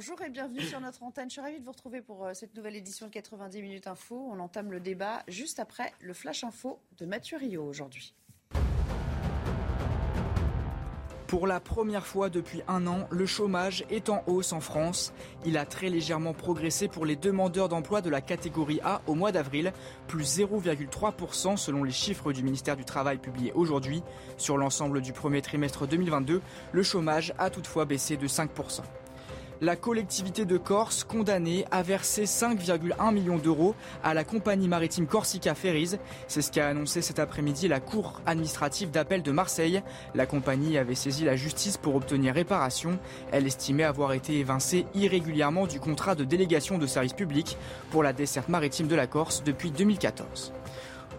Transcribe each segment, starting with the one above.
Bonjour et bienvenue sur notre antenne. Je suis ravie de vous retrouver pour euh, cette nouvelle édition de 90 minutes info. On entame le débat juste après le flash info de Mathieu Rio aujourd'hui. Pour la première fois depuis un an, le chômage est en hausse en France. Il a très légèrement progressé pour les demandeurs d'emploi de la catégorie A au mois d'avril, plus 0,3% selon les chiffres du ministère du Travail publiés aujourd'hui. Sur l'ensemble du premier trimestre 2022, le chômage a toutefois baissé de 5%. La collectivité de Corse, condamnée, a versé 5,1 millions d'euros à la compagnie maritime Corsica Ferries. C'est ce qu'a annoncé cet après-midi la Cour administrative d'appel de Marseille. La compagnie avait saisi la justice pour obtenir réparation. Elle estimait avoir été évincée irrégulièrement du contrat de délégation de service public pour la desserte maritime de la Corse depuis 2014.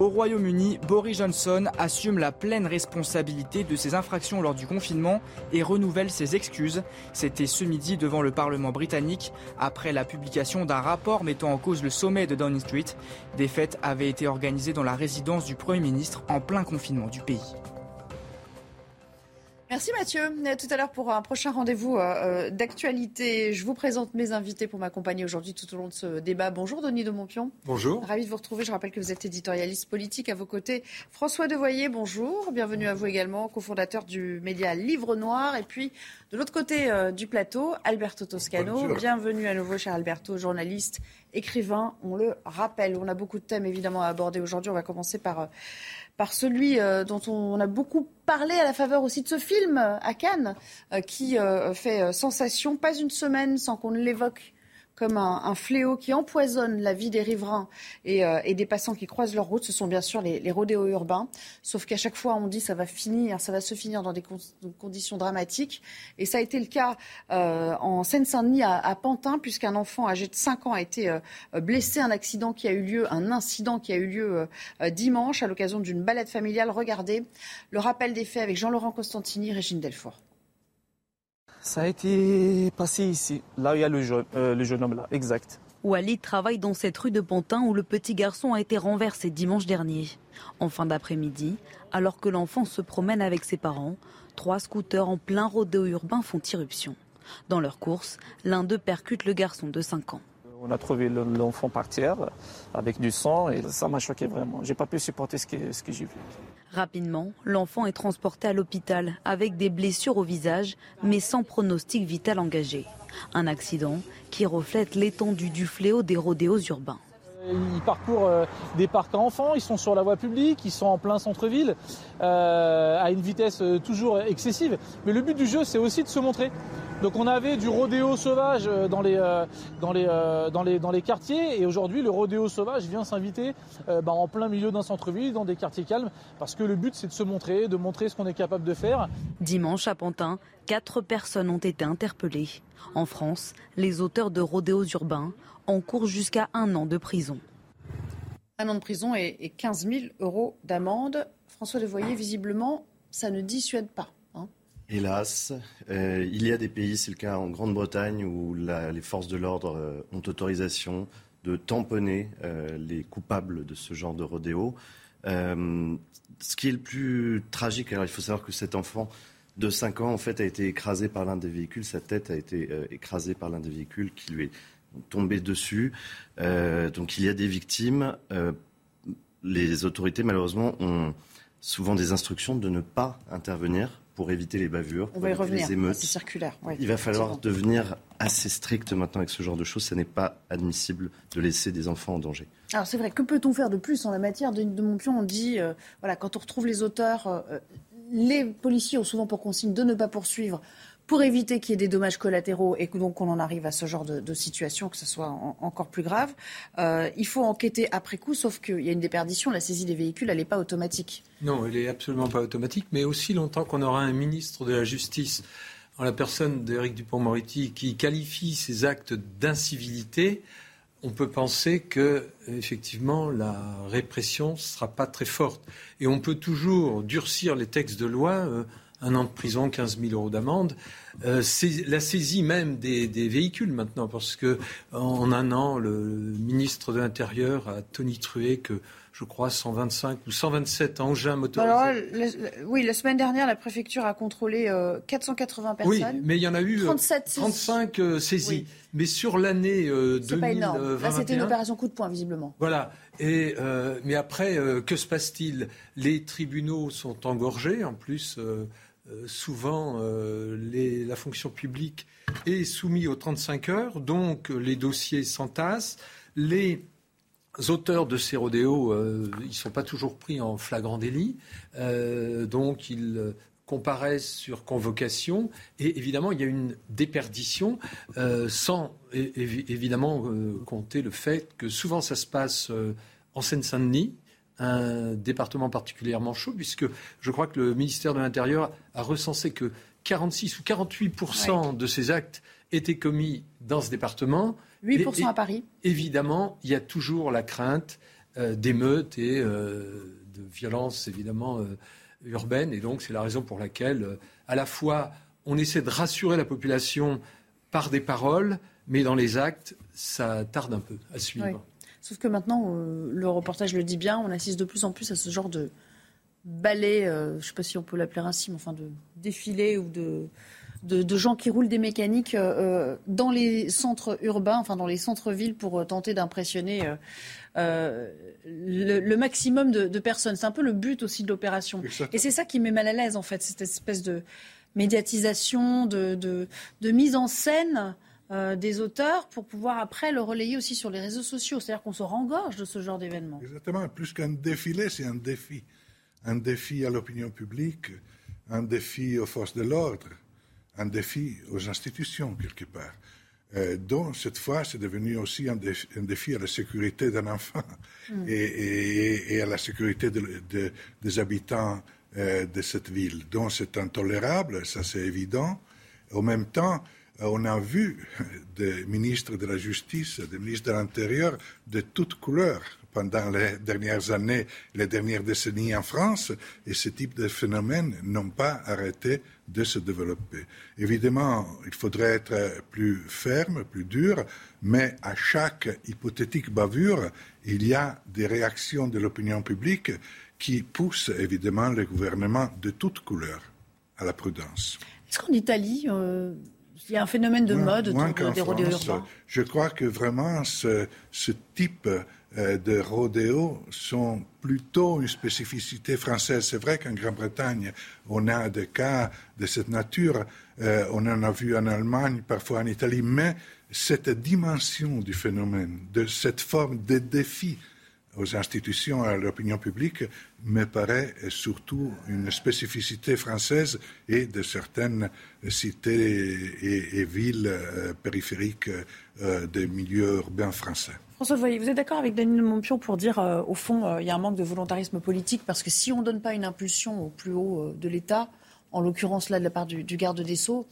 Au Royaume-Uni, Boris Johnson assume la pleine responsabilité de ses infractions lors du confinement et renouvelle ses excuses. C'était ce midi devant le Parlement britannique après la publication d'un rapport mettant en cause le sommet de Downing Street. Des fêtes avaient été organisées dans la résidence du Premier ministre en plein confinement du pays. Merci Mathieu. À tout à l'heure pour un prochain rendez-vous euh, euh, d'actualité. Je vous présente mes invités pour m'accompagner aujourd'hui tout au long de ce débat. Bonjour Denis de Montpion. Bonjour. Ravi de vous retrouver. Je rappelle que vous êtes éditorialiste politique à vos côtés. François Devoyer, bonjour. Bienvenue à vous également, cofondateur du média Livre Noir. Et puis de l'autre côté euh, du plateau, Alberto Toscano. Bonjour. Bienvenue à nouveau, cher Alberto, journaliste, écrivain. On le rappelle. On a beaucoup de thèmes évidemment à aborder aujourd'hui. On va commencer par euh, par celui euh, dont on a beaucoup parlé à la faveur aussi de ce film euh, à Cannes, euh, qui fait sensation, pas une semaine sans qu'on ne l'évoque comme un, fléau qui empoisonne la vie des riverains et, euh, des passants qui croisent leur route. Ce sont bien sûr les, rodéos urbains. Sauf qu'à chaque fois, on dit ça va finir, ça va se finir dans des con- conditions dramatiques. Et ça a été le cas euh, en Seine-Saint-Denis à, à Pantin, puisqu'un enfant âgé de 5 ans a été euh, blessé. Un accident qui a eu lieu, un incident qui a eu lieu dimanche à l'occasion d'une balade familiale. Regardez le rappel des faits avec Jean-Laurent Costantini, Régine Delfour. Ça a été passé ici, là où il y a le jeune, euh, le jeune homme là, exact. Walid travaille dans cette rue de Pantin où le petit garçon a été renversé dimanche dernier. En fin d'après-midi, alors que l'enfant se promène avec ses parents, trois scooters en plein rodéo urbain font irruption. Dans leur course, l'un d'eux percute le garçon de 5 ans. On a trouvé le- l'enfant par terre avec du sang et ça m'a choqué vraiment. J'ai pas pu supporter ce que, ce que j'ai vu. Rapidement, l'enfant est transporté à l'hôpital avec des blessures au visage, mais sans pronostic vital engagé. Un accident qui reflète l'étendue du fléau des rodéos urbains. Ils parcourent euh, des parcs à enfants, ils sont sur la voie publique, ils sont en plein centre-ville, euh, à une vitesse euh, toujours excessive. Mais le but du jeu, c'est aussi de se montrer. Donc on avait du rodéo sauvage dans les, dans les, dans les, dans les quartiers, et aujourd'hui le rodéo sauvage vient s'inviter bah, en plein milieu d'un centre-ville, dans des quartiers calmes, parce que le but c'est de se montrer, de montrer ce qu'on est capable de faire. Dimanche à Pantin, quatre personnes ont été interpellées. En France, les auteurs de rodéos urbains encourent jusqu'à un an de prison. Un an de prison et, et 15 000 euros d'amende. François Devoyer, visiblement, ça ne dissuade pas. hein. Hélas, euh, il y a des pays, c'est le cas en Grande-Bretagne, où la- les forces de l'ordre euh, ont autorisation de tamponner euh, les coupables de ce genre de rodéo. Euh, ce qui est le plus tragique, alors il faut savoir que cet enfant de 5 ans, en fait, a été écrasé par l'un des véhicules. Sa tête a été euh, écrasée par l'un des véhicules qui lui est tombé dessus. Euh, donc il y a des victimes. Euh, les autorités, malheureusement, ont souvent des instructions de ne pas intervenir pour éviter les bavures, On pour y éviter revenir. les émeutes. C'est circulaire. Il va falloir devenir assez strict maintenant avec ce genre de choses. Ce n'est pas admissible de laisser des enfants en danger. Alors c'est vrai, que peut-on faire de plus en la matière? De, de Montpion On dit, euh, voilà, quand on retrouve les auteurs, euh, les policiers ont souvent pour consigne de ne pas poursuivre pour éviter qu'il y ait des dommages collatéraux et donc on en arrive à ce genre de, situation, que ce soit encore plus grave, euh, il faut enquêter après coup, sauf qu'il y a une déperdition, la saisie des véhicules, elle n'est pas automatique. Non, elle n'est absolument pas automatique, mais aussi longtemps qu'on aura un ministre de la Justice, en la personne d'Éric Dupont-Moretti, qui qualifie ces actes d'incivilité, on peut penser que effectivement la répression ne sera pas très forte. Et on peut toujours durcir les textes de loi, euh, un an de prison, 15 000 euros d'amende. Euh, la saisie même des, véhicules maintenant, parce que en un an, le ministre de l'Intérieur a tonitrué que je crois, 125 ou 127 engins motorisés. Alors, oui, la semaine dernière, la préfecture a contrôlé 480 euh, personnes. Oui, mais il y en a eu 37 euh, 35 euh, saisies. Mais sur l'année euh, 2021... Là, c'était une opération coup de poing, visiblement. Voilà. Et, mais après, que se passe-t-il? Les tribunaux sont engorgés. En plus, souvent, les, la fonction publique est soumise aux 35 heures. Donc, les dossiers s'entassent. Les auteurs de ces rodéos, euh, ils ne sont pas toujours pris en flagrant délit, euh, donc ils comparaissent sur convocation, et évidemment, il y a une déperdition, euh, sans évidemment compter le fait que souvent ça se passe en Seine-Saint-Denis, un département particulièrement chaud, puisque je crois que le ministère de l'Intérieur a recensé que 46 ou 48 de ces actes étaient commis dans ce département. 8% à Paris. Évidemment, il y a toujours la crainte euh, d'émeutes et euh, de violences, évidemment, euh, urbaines. Et donc, c'est la raison pour laquelle, à la fois, on essaie de rassurer la population par des paroles, mais dans les actes, ça tarde un peu à suivre. Sauf que maintenant, le reportage le dit bien, on assiste de plus en plus à ce genre de ballet, je ne sais pas si on peut l'appeler ainsi, mais enfin de défilé ou de de, gens qui roulent des mécaniques euh, euh, dans les centres urbains, enfin dans les centres-villes pour euh, tenter d'impressionner le, maximum de, personnes. C'est un peu le but aussi de l'opération. Et c'est ça qui met mal à l'aise en fait, cette espèce de médiatisation, de, de mise en scène. Des auteurs pour pouvoir après le relayer aussi sur les réseaux sociaux. C'est-à-dire qu'on se rengorge de ce genre d'événement. Exactement. Plus qu'un défilé, c'est un défi. Un défi à l'opinion publique, un défi aux forces de l'ordre, un défi aux institutions, quelque part. Euh, dont cette fois, c'est devenu aussi un, défi à la sécurité d'un enfant mm. et, à la sécurité des habitants euh, de cette ville. Donc c'est intolérable, ça c'est évident. En même temps, euh, on a vu des ministres de la Justice, des ministres de l'Intérieur de toutes couleurs pendant les dernières années, les dernières décennies en France, et ce type de phénomènes n'ont pas arrêté de se développer. Évidemment, il faudrait être plus ferme, plus dur, mais à chaque hypothétique bavure, il y a des réactions de l'opinion publique qui poussent évidemment le gouvernement de toutes couleurs à la prudence. Est-ce qu'en Italie, euh, il y a un phénomène de mode autour des rodéos urbains Je crois que vraiment ce, ce type euh, de rodéo sont plutôt une spécificité française. C'est vrai qu'en Grande-Bretagne, on a des cas de cette nature. Euh, on en a vu en Allemagne, parfois en Italie, mais cette dimension du phénomène, de cette forme de défi aux institutions, à l'opinion publique, me paraît surtout une spécificité française et de certaines cités et, villes euh, périphériques des milieux urbains français. François vous êtes d'accord avec Daniel Montpion pour dire, euh, au fond, euh, il y a un manque de volontarisme politique parce que si on ne donne pas une impulsion au plus haut euh, de l'État, en l'occurrence là de la part du, garde des Sceaux,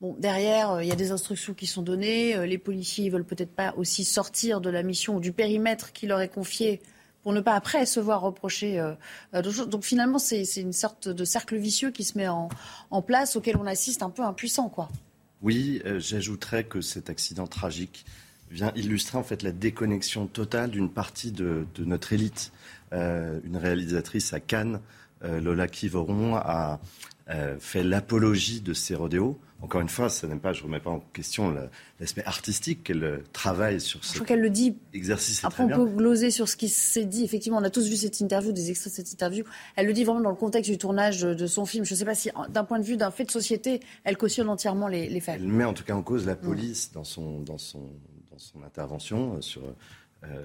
bon, derrière, il y a des instructions qui sont données, les policiers ne veulent peut-être pas aussi sortir de la mission ou du périmètre qui leur est confié pour ne pas après se voir reprocher Donc finalement, c'est une sorte de cercle vicieux qui se met en, place auquel on assiste un peu impuissant, quoi. Oui, j'ajouterais que cet accident tragique vient illustrer en fait la déconnexion totale d'une partie de, notre élite. Euh, une réalisatrice à Cannes, euh, Lola Kivoron, a euh, fait l'apologie de ces rodéos. Encore une fois, ça n'est pas, je ne remets pas en question l'aspect artistique qu'elle travaille sur ce. Je crois qu'elle le dit. Exercice. Après, on peut gloser sur ce qui s'est dit. Effectivement, on a tous vu cette interview, des extraits de cette interview. Elle le dit vraiment dans le contexte du tournage de son film. Je ne sais pas si, d'un point de vue d'un fait de société, elle cautionne entièrement les, les faits. Elle met en tout cas en cause la police dans son, dans son son intervention euh, sur euh,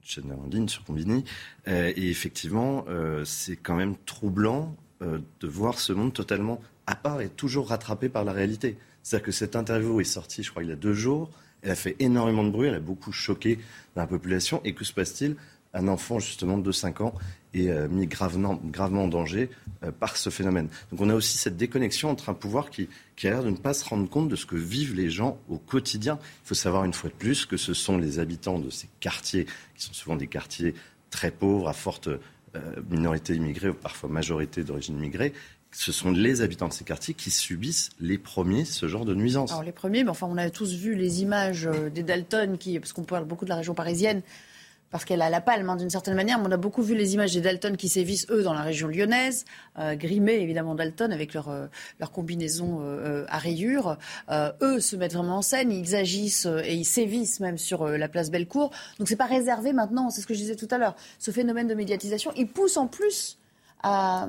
chaîne en ligne, sur Combini. Euh, et effectivement, c'est quand même troublant de voir ce monde totalement à part est toujours rattrapé par la réalité. C'est-à-dire que cette interview est sortie, je crois, il y a deux jours. Elle a fait énormément de bruit, elle a beaucoup choqué la population. Et que se passe-t-il? Un enfant, justement, de 5 ans est euh, mis gravement, gravement en danger euh, par ce phénomène. Donc on a aussi cette déconnexion entre un pouvoir qui, qui a l'air de ne pas se rendre compte de ce que vivent les gens au quotidien. Il faut savoir une fois de plus que ce sont les habitants de ces quartiers, qui sont souvent des quartiers très pauvres, à forte euh, minorité immigrée ou parfois majorité d'origine immigrée, ce sont les habitants de ces quartiers qui subissent les premiers ce genre de nuisances. Alors les premiers, mais enfin on a tous vu les images euh, des Dalton, qui, parce qu'on parle beaucoup de la région parisienne, parce qu'elle a la palme hein, d'une certaine manière. Mais on a beaucoup vu les images des Dalton qui sévissent, eux, dans la région lyonnaise, euh, grimés évidemment Dalton avec leur, euh, leur combinaison à rayures. eux se mettent vraiment en scène, ils agissent et ils sévissent même sur la place Bellecour. Donc c'est pas réservé maintenant, c'est ce que je disais tout à l'heure. Ce phénomène de médiatisation, il pousse en plus à,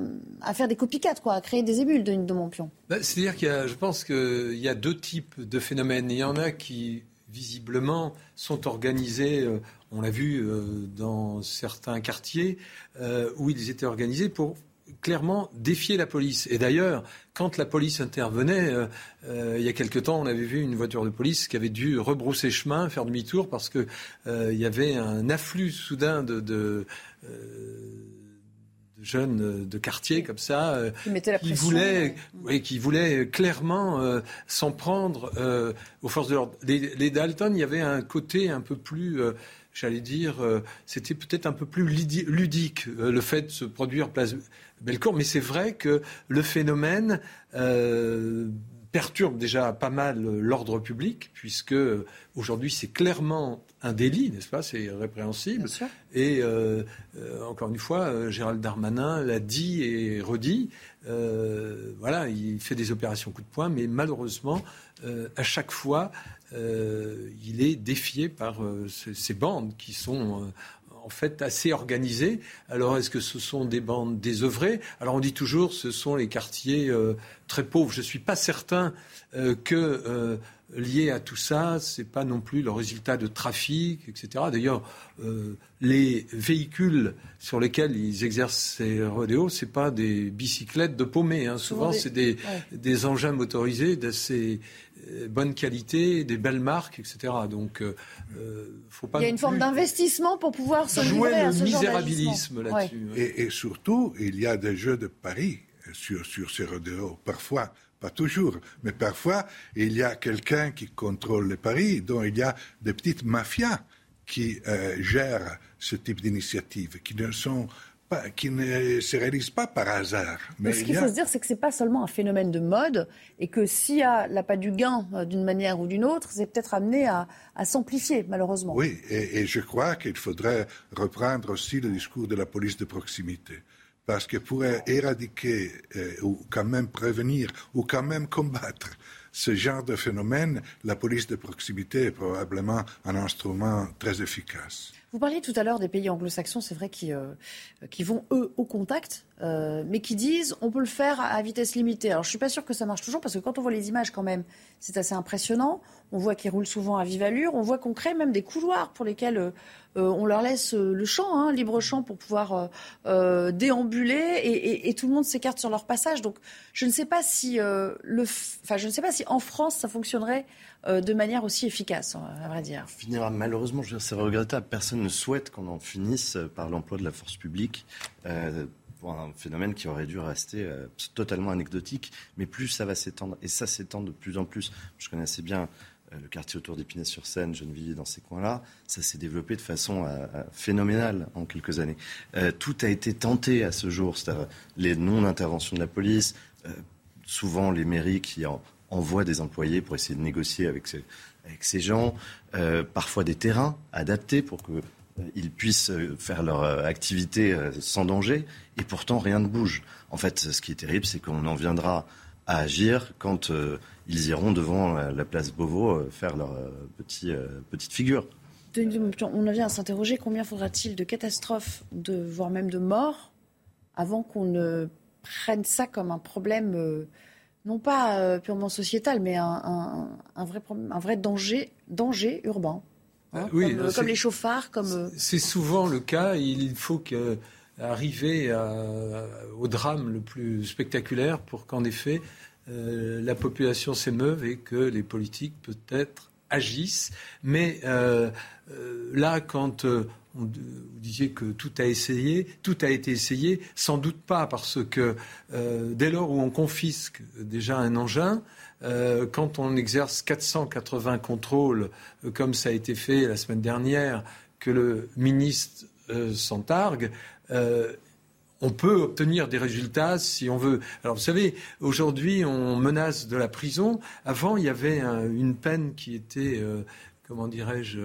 faire des copycats, quoi, à créer des émules de, de Montpion. Bah, c'est-à-dire qu'il y a, je pense qu'il y a deux types de phénomènes. Il y en a qui, visiblement, sont organisés, euh, on l'a vu euh, dans certains quartiers, euh, où ils étaient organisés pour clairement défier la police. Et d'ailleurs, quand la police intervenait, il y a quelque temps, on avait vu une voiture de police qui avait dû rebrousser chemin, faire demi-tour, parce qu'il y avait un afflux soudain de jeunes euh, de quartier comme ça, euh, qui, voulaient, qui voulaient clairement euh, s'en prendre aux forces de l'ordre. Les, Dalton, il y avait un côté un peu plus, j'allais dire, c'était peut-être un peu plus ludique le fait de se produire place Bellecour, mais c'est vrai que le phénomène perturbe déjà pas mal l'ordre public, puisque aujourd'hui c'est clairement un délit, n'est-ce pas? C'est répréhensible. Et euh, euh, encore une fois, euh, Gérald Darmanin l'a dit et redit. voilà, il fait des opérations coup de poing, mais malheureusement, à chaque fois, il est défié par ces bandes qui sont en fait assez organisées. Alors, est-ce que ce sont des bandes désœuvrées? Alors, on dit toujours, ce sont les quartiers très pauvres. Je ne suis pas certain que lié à tout ça, ce n'est pas non plus le résultat de trafic, etc. D'ailleurs, euh, les véhicules sur lesquels ils exercent ces rodéos, ce pas des bicyclettes de paumés. Hein. Souvent, c'est des, des, engins motorisés d'assez euh, bonne qualité, des belles marques, etc. Donc, euh, faut pas. Il y a une forme d'investissement pour pouvoir se jouer le ce misérabilisme là-dessus. Et, et, surtout, il y a des jeux de paris sur, sur ces rodéos. Parfois, pas toujours, mais parfois, il y a quelqu'un qui contrôle les paris, dont il y a des petites mafias qui euh, gèrent ce type d'initiative, qui ne sont pas, qui ne se réalisent pas par hasard. Mais, ce qu'il faut se dire, c'est que ce n'est pas seulement un phénomène de mode, et que s'il y a pas du gain euh, d'une manière ou d'une autre, c'est peut-être amené à, s'amplifier, malheureusement. Oui, et je crois qu'il faudrait reprendre aussi le discours de la police de proximité parce que pour éradiquer euh, ou quand même prévenir ou quand même combattre ce genre de phénomène, la police de proximité est probablement un instrument très efficace. Vous parliez tout à l'heure des pays anglo-saxons, c'est vrai, qui, euh, qui vont, eux, au contact, euh, mais qui disent on peut le faire à vitesse limitée. Alors, je ne suis pas sûre que ça marche toujours, parce que quand on voit les images, quand même, c'est assez impressionnant. On voit qu'ils roulent souvent à vive allure. On voit qu'on crée même des couloirs pour lesquels euh, on leur laisse le champ, hein, libre champ, pour pouvoir déambuler, et, tout le monde s'écarte sur leur passage. Donc, je ne sais pas si, enfin, je ne sais pas si en France, ça fonctionnerait euh, de manière aussi efficace, à vrai dire. finira malheureusement, c'est regrettable. Personne ne souhaite qu'on en finisse euh, par l'emploi de la force publique. Euh, pour un phénomène qui aurait dû rester totalement anecdotique, mais plus ça va s'étendre, et ça s'étend de plus en plus. Je connais assez bien le quartier autour d'Épinay-sur-Seine, Gennevilliers, dans ces coins-là, ça s'est développé de façon phénoménale en quelques années. tout a été tenté à ce jour, c'est-à-dire les non-interventions de la police, souvent les mairies qui en, envoie des employés pour essayer de négocier avec ces, gens, euh, parfois des terrains adaptés pour qu'ils euh, puissent euh, faire leur activité sans danger, et pourtant rien ne bouge. En fait, ce qui est terrible, c'est qu'on en viendra à agir quand ils iront devant la place Beauvau faire leur petit, petite figure. On en vient à s'interroger combien faudra-t-il de catastrophes, de, voire même de morts, avant qu'on ne prenne ça comme un problème non pas euh, purement sociétal, mais un, vrai, un vrai danger, danger urbain. Hein, oui, comme, comme les chauffards, comme. Euh, c'est souvent le cas. Il faut arriver au drame le plus spectaculaire pour qu'en effet la population s'émeuve et que les politiques peut-être agissent. Mais là, quand vous disiez que tout a essayé, tout a été essayé, sans doute pas, parce que dès lors où on confisque déjà un engin, euh, quand on exerce 480 contrôles, euh, comme ça a été fait la semaine dernière, que le ministre euh, on peut obtenir des résultats si on veut. Alors vous savez, aujourd'hui, on menace de la prison. Avant, il y avait une peine qui était, comment dirais-je,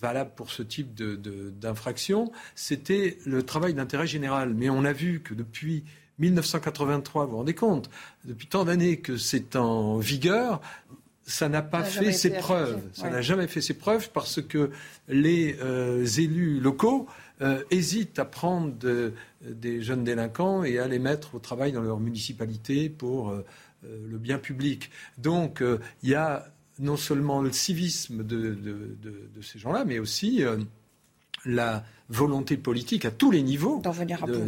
valable pour ce type d'infraction. C'était le travail d'intérêt général. Mais on a vu que depuis 1983, vous vous rendez compte, depuis tant d'années que c'est en vigueur, ça n'a pas fait ses preuves. Ça n'a jamais fait ses preuves parce que les euh, élus locaux euh, hésitent à prendre des jeunes délinquants et à les mettre au travail dans leur municipalité pour euh, le bien public. Donc il y a non seulement le civisme de ces gens-là, mais aussi la volonté politique à tous les niveaux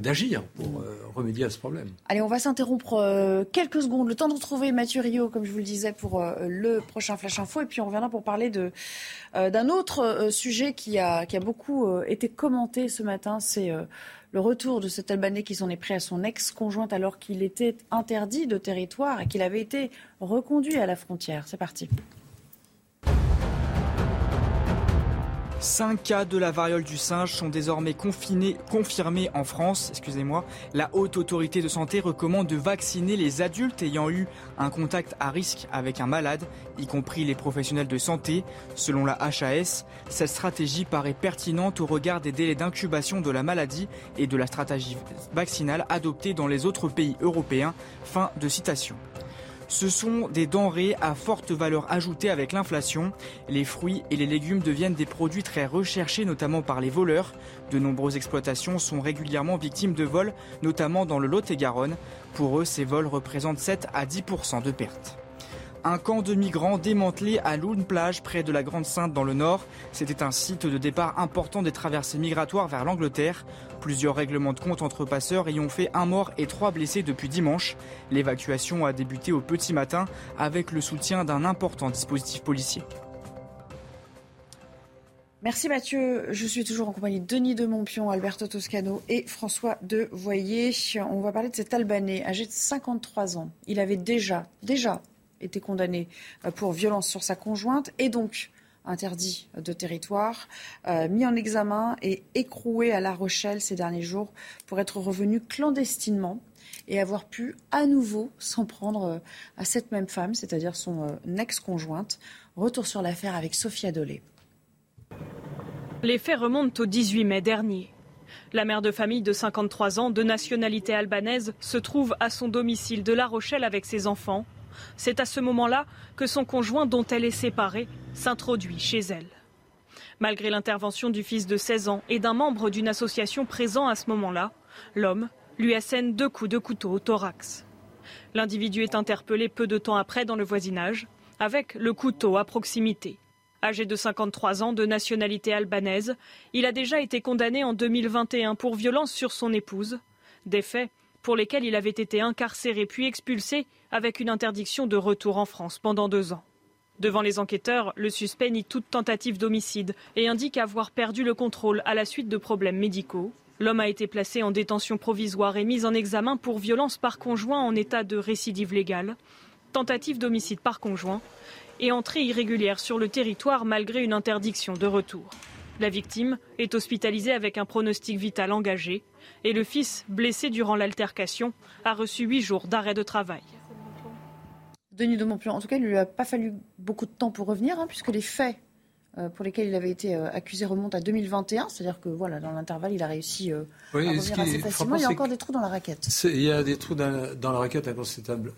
d'agir pour euh, remédier à ce problème. Allez, on va s'interrompre euh, quelques secondes, le temps de retrouver Mathieu Rio, comme je vous le disais, pour euh, le prochain Flash Info, et puis on reviendra pour parler d'un autre sujet qui a, qui a beaucoup été commenté ce matin, c'est le retour de cet Albanais qui s'en est pris à son ex-conjointe alors qu'il était interdit de territoire et qu'il avait été reconduit à la frontière. C'est parti. Cinq cas de la variole du singe sont désormais confirmés en France. Excusez-moi. La haute autorité de santé recommande de vacciner les adultes ayant eu un contact à risque avec un malade, y compris les professionnels de santé. Selon la HAS, cette stratégie paraît pertinente au regard des délais d'incubation de la maladie et de la stratégie vaccinale adoptée dans les autres pays européens. Fin de citation. Ce sont des denrées à forte valeur ajoutée avec l'inflation. Les fruits et les légumes deviennent des produits très recherchés, notamment par les voleurs. De nombreuses exploitations sont régulièrement victimes de vols, notamment dans le Lot-et-Garonne. Pour eux, ces vols représentent 7 à 10% de pertes. Un camp de migrants démantelé à Loune Plage, près de la Grande Sainte dans le nord. C'était un site de départ important des traversées migratoires vers l'Angleterre. Plusieurs règlements de compte entre passeurs ayant fait un mort et trois blessés depuis dimanche. L'évacuation a débuté au petit matin avec le soutien d'un important dispositif policier. Merci Mathieu. Je suis toujours en compagnie de Denis de Montpion, Alberto Toscano et François de Voyer. On va parler de cet Albanais âgé de 53 ans. Il avait déjà, déjà été condamné pour violence sur sa conjointe et donc interdit de territoire, euh, mis en examen et écroué à La Rochelle ces derniers jours pour être revenu clandestinement et avoir pu à nouveau s'en prendre euh, à cette même femme, c'est-à-dire son ex-conjointe. Retour sur l'affaire avec Sophia Dolé. Les faits remontent au 18 mai dernier. La mère de famille de 53 ans, de nationalité albanaise, se trouve à son domicile de La Rochelle avec ses enfants c'est à ce moment-là que son conjoint, dont elle est séparée, s'introduit chez elle. Malgré l'intervention du fils de 16 ans et d'un membre d'une association présent à ce moment-là, l'homme lui assène deux coups de couteau au thorax. L'individu est interpellé peu de temps après dans le voisinage, avec le couteau à proximité. Âgé de 53 ans, de nationalité albanaise, il a déjà été condamné en 2021 pour violence sur son épouse, des faits pour lesquels il avait été incarcéré puis expulsé avec une interdiction de retour en France pendant deux ans. Devant les enquêteurs, le suspect nie toute tentative d'homicide et indique avoir perdu le contrôle à la suite de problèmes médicaux. L'homme a été placé en détention provisoire et mis en examen pour violence par conjoint en état de récidive légale, tentative d'homicide par conjoint et entrée irrégulière sur le territoire malgré une interdiction de retour. La victime est hospitalisée avec un pronostic vital engagé et le fils, blessé durant l'altercation, a reçu huit jours d'arrêt de travail. Denis de Montpion, en tout cas, il ne lui a pas fallu beaucoup de temps pour revenir, hein, puisque les faits euh, pour lesquels il avait été euh, accusé remontent à 2021. C'est-à-dire que voilà, dans l'intervalle, il a réussi euh, à revenir assez facilement. Il y a encore des trous dans la raquette. Il y a des trous dans, la raquette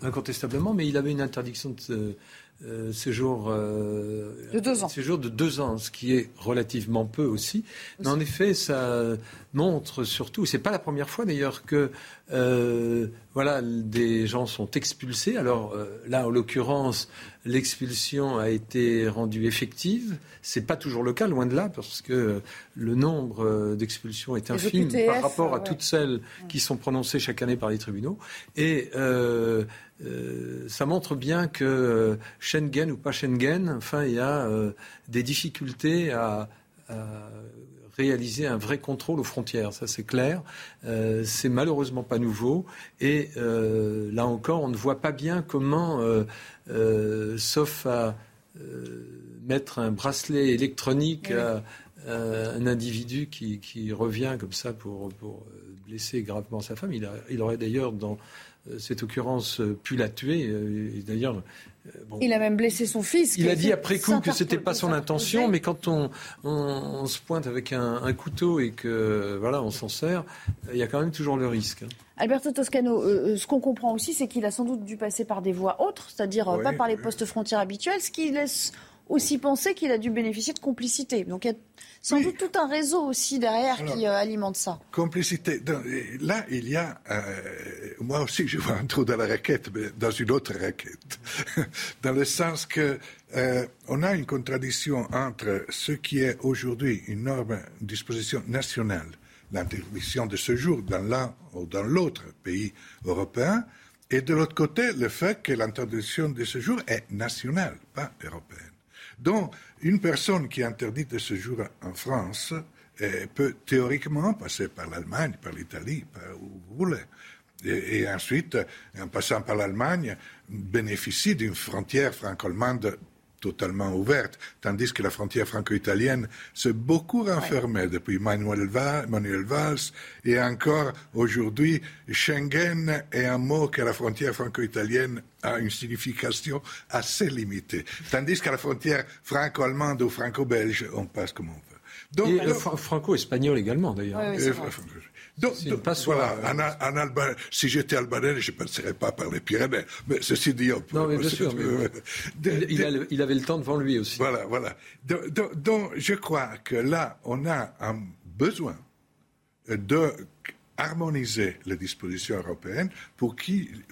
incontestablement, mais il avait une interdiction de euh, séjour, euh, de deux ans. séjour de deux ans, ce qui est relativement peu aussi. Mais en effet, ça montre surtout, c'est pas la première fois d'ailleurs que euh, voilà, des gens sont expulsés. Alors là, en l'occurrence, l'expulsion a été rendue effective. C'est pas toujours le cas, loin de là, parce que le nombre d'expulsions est infime par rapport à toutes celles qui sont prononcées chaque année par les tribunaux. Et ça montre bien que Schengen ou pas Schengen, enfin, il y a des difficultés à, réaliser un vrai contrôle aux frontières. Ça, c'est clair. Euh, c'est malheureusement pas nouveau. Et là encore, on ne voit pas bien comment, sauf à mettre un bracelet électronique à, un individu qui, revient comme ça pour, blesser gravement sa femme. Il, aurait d'ailleurs, dans euh, cette occurrence, euh, pu la tuer. Euh, d'ailleurs, il a même blessé son fils. Il a dit après coup que c'était pas son intention, mais quand on, se pointe avec un, couteau et que voilà, on s'en sert, il y a quand même toujours le risque. Hein. Alberto Toscano, ce qu'on comprend aussi, c'est qu'il a sans doute dû passer par des voies autres, c'est-à-dire pas par les postes frontières habituels, ce qui laisse aussi penser qu'il a dû bénéficier de complicité. Donc il y a sans doute tout un réseau aussi derrière qui euh, alimente ça. Complicité. là, il y a. Euh, moi aussi, je vois un trou dans la raquette, mais dans une autre raquette. dans le sens que euh, on a une contradiction entre ce qui est aujourd'hui une norme, une disposition nationale, l'interdiction de ce jour dans l'un ou dans l'autre pays européen, et de l'autre côté, le fait que l'interdiction de ce jour est nationale, pas européenne. Donc, une personne qui est interdite de séjour en France eh, peut théoriquement passer par l'Allemagne, par l'Italie, par où vous voulez. Et, et, ensuite, en passant par l'Allemagne, bénéficie d'une frontière franco-allemande totalement ouverte, tandis que la frontière franco-italienne s'est beaucoup renfermée depuis Manuel, Valls, et encore aujourd'hui, Schengen est un mot que la frontière franco-italienne a une signification assez limitée, tandis qu'à la frontière franco-allemande ou franco-belge, on passe comme on veut. Donc, et euh, franco-espagnol également, d'ailleurs. Donc, voilà, en, si j'étais albanais, je ne passerais pas par les Pyrénées. Mais ceci dit, on Non, mais bien sûr. il, avait le temps devant lui aussi. Voilà, voilà. Donc, je crois que là, on a un besoin de harmoniser les dispositions européennes pour,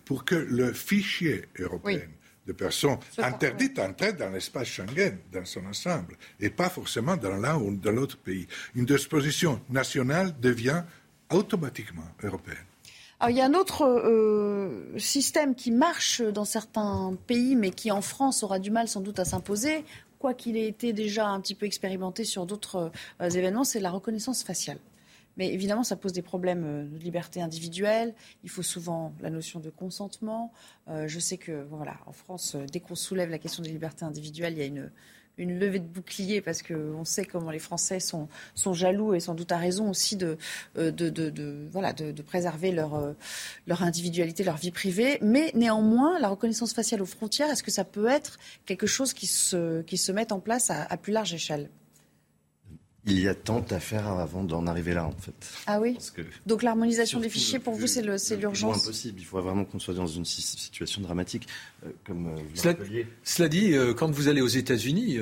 pour que le fichier européen de personnes interdites d'entrer dans l'espace Schengen dans son ensemble, et pas forcément dans l'un ou dans l'autre pays. Une disposition nationale devient automatiquement européenne. Alors, il y a un autre euh, système qui marche dans certains pays, mais qui en France aura du mal sans doute à s'imposer, quoi qu'il ait été déjà un petit peu expérimenté sur d'autres euh, événements, c'est la reconnaissance faciale. Mais évidemment, ça pose des problèmes euh, de liberté individuelle. Il faut souvent la notion de consentement. je sais que, voilà, en France, dès qu'on soulève la question des libertés individuelles, il y a une, une levée de bouclier parce qu'on sait comment les Français sont, jaloux et sans doute à raison aussi de, euh, de, voilà, de, préserver leur, euh, leur individualité, leur vie privée. Mais néanmoins, la reconnaissance faciale aux frontières, est-ce que ça peut être quelque chose qui se, qui en place à plus large échelle? Il y a tant à faire avant d'en arriver là, en fait. Ah oui Donc l'harmonisation des fichiers, pour vous, c'est l'urgence impossible. Il faut vraiment qu'on soit dans une situation dramatique. Euh, comme euh, cela, cela, dit, euh, quand vous allez aux États-Unis,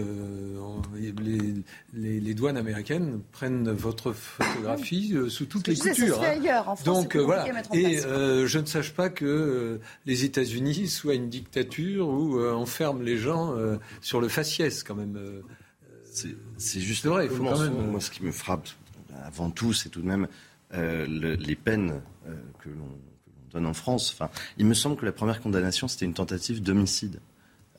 les, douanes américaines prennent votre photographie sous toutes les coutures. Ça hein. ailleurs. En France, Donc voilà. Et je ne sache pas que les États-Unis soient une dictature où on ferme les gens sur le faciès, quand même. C'est juste vrai. Il faut quand même... Moi, ce qui me frappe avant tout, c'est tout de même euh, les peines euh, que l'on donne en France. Enfin, il me semble que la première condamnation, c'était une tentative d'homicide.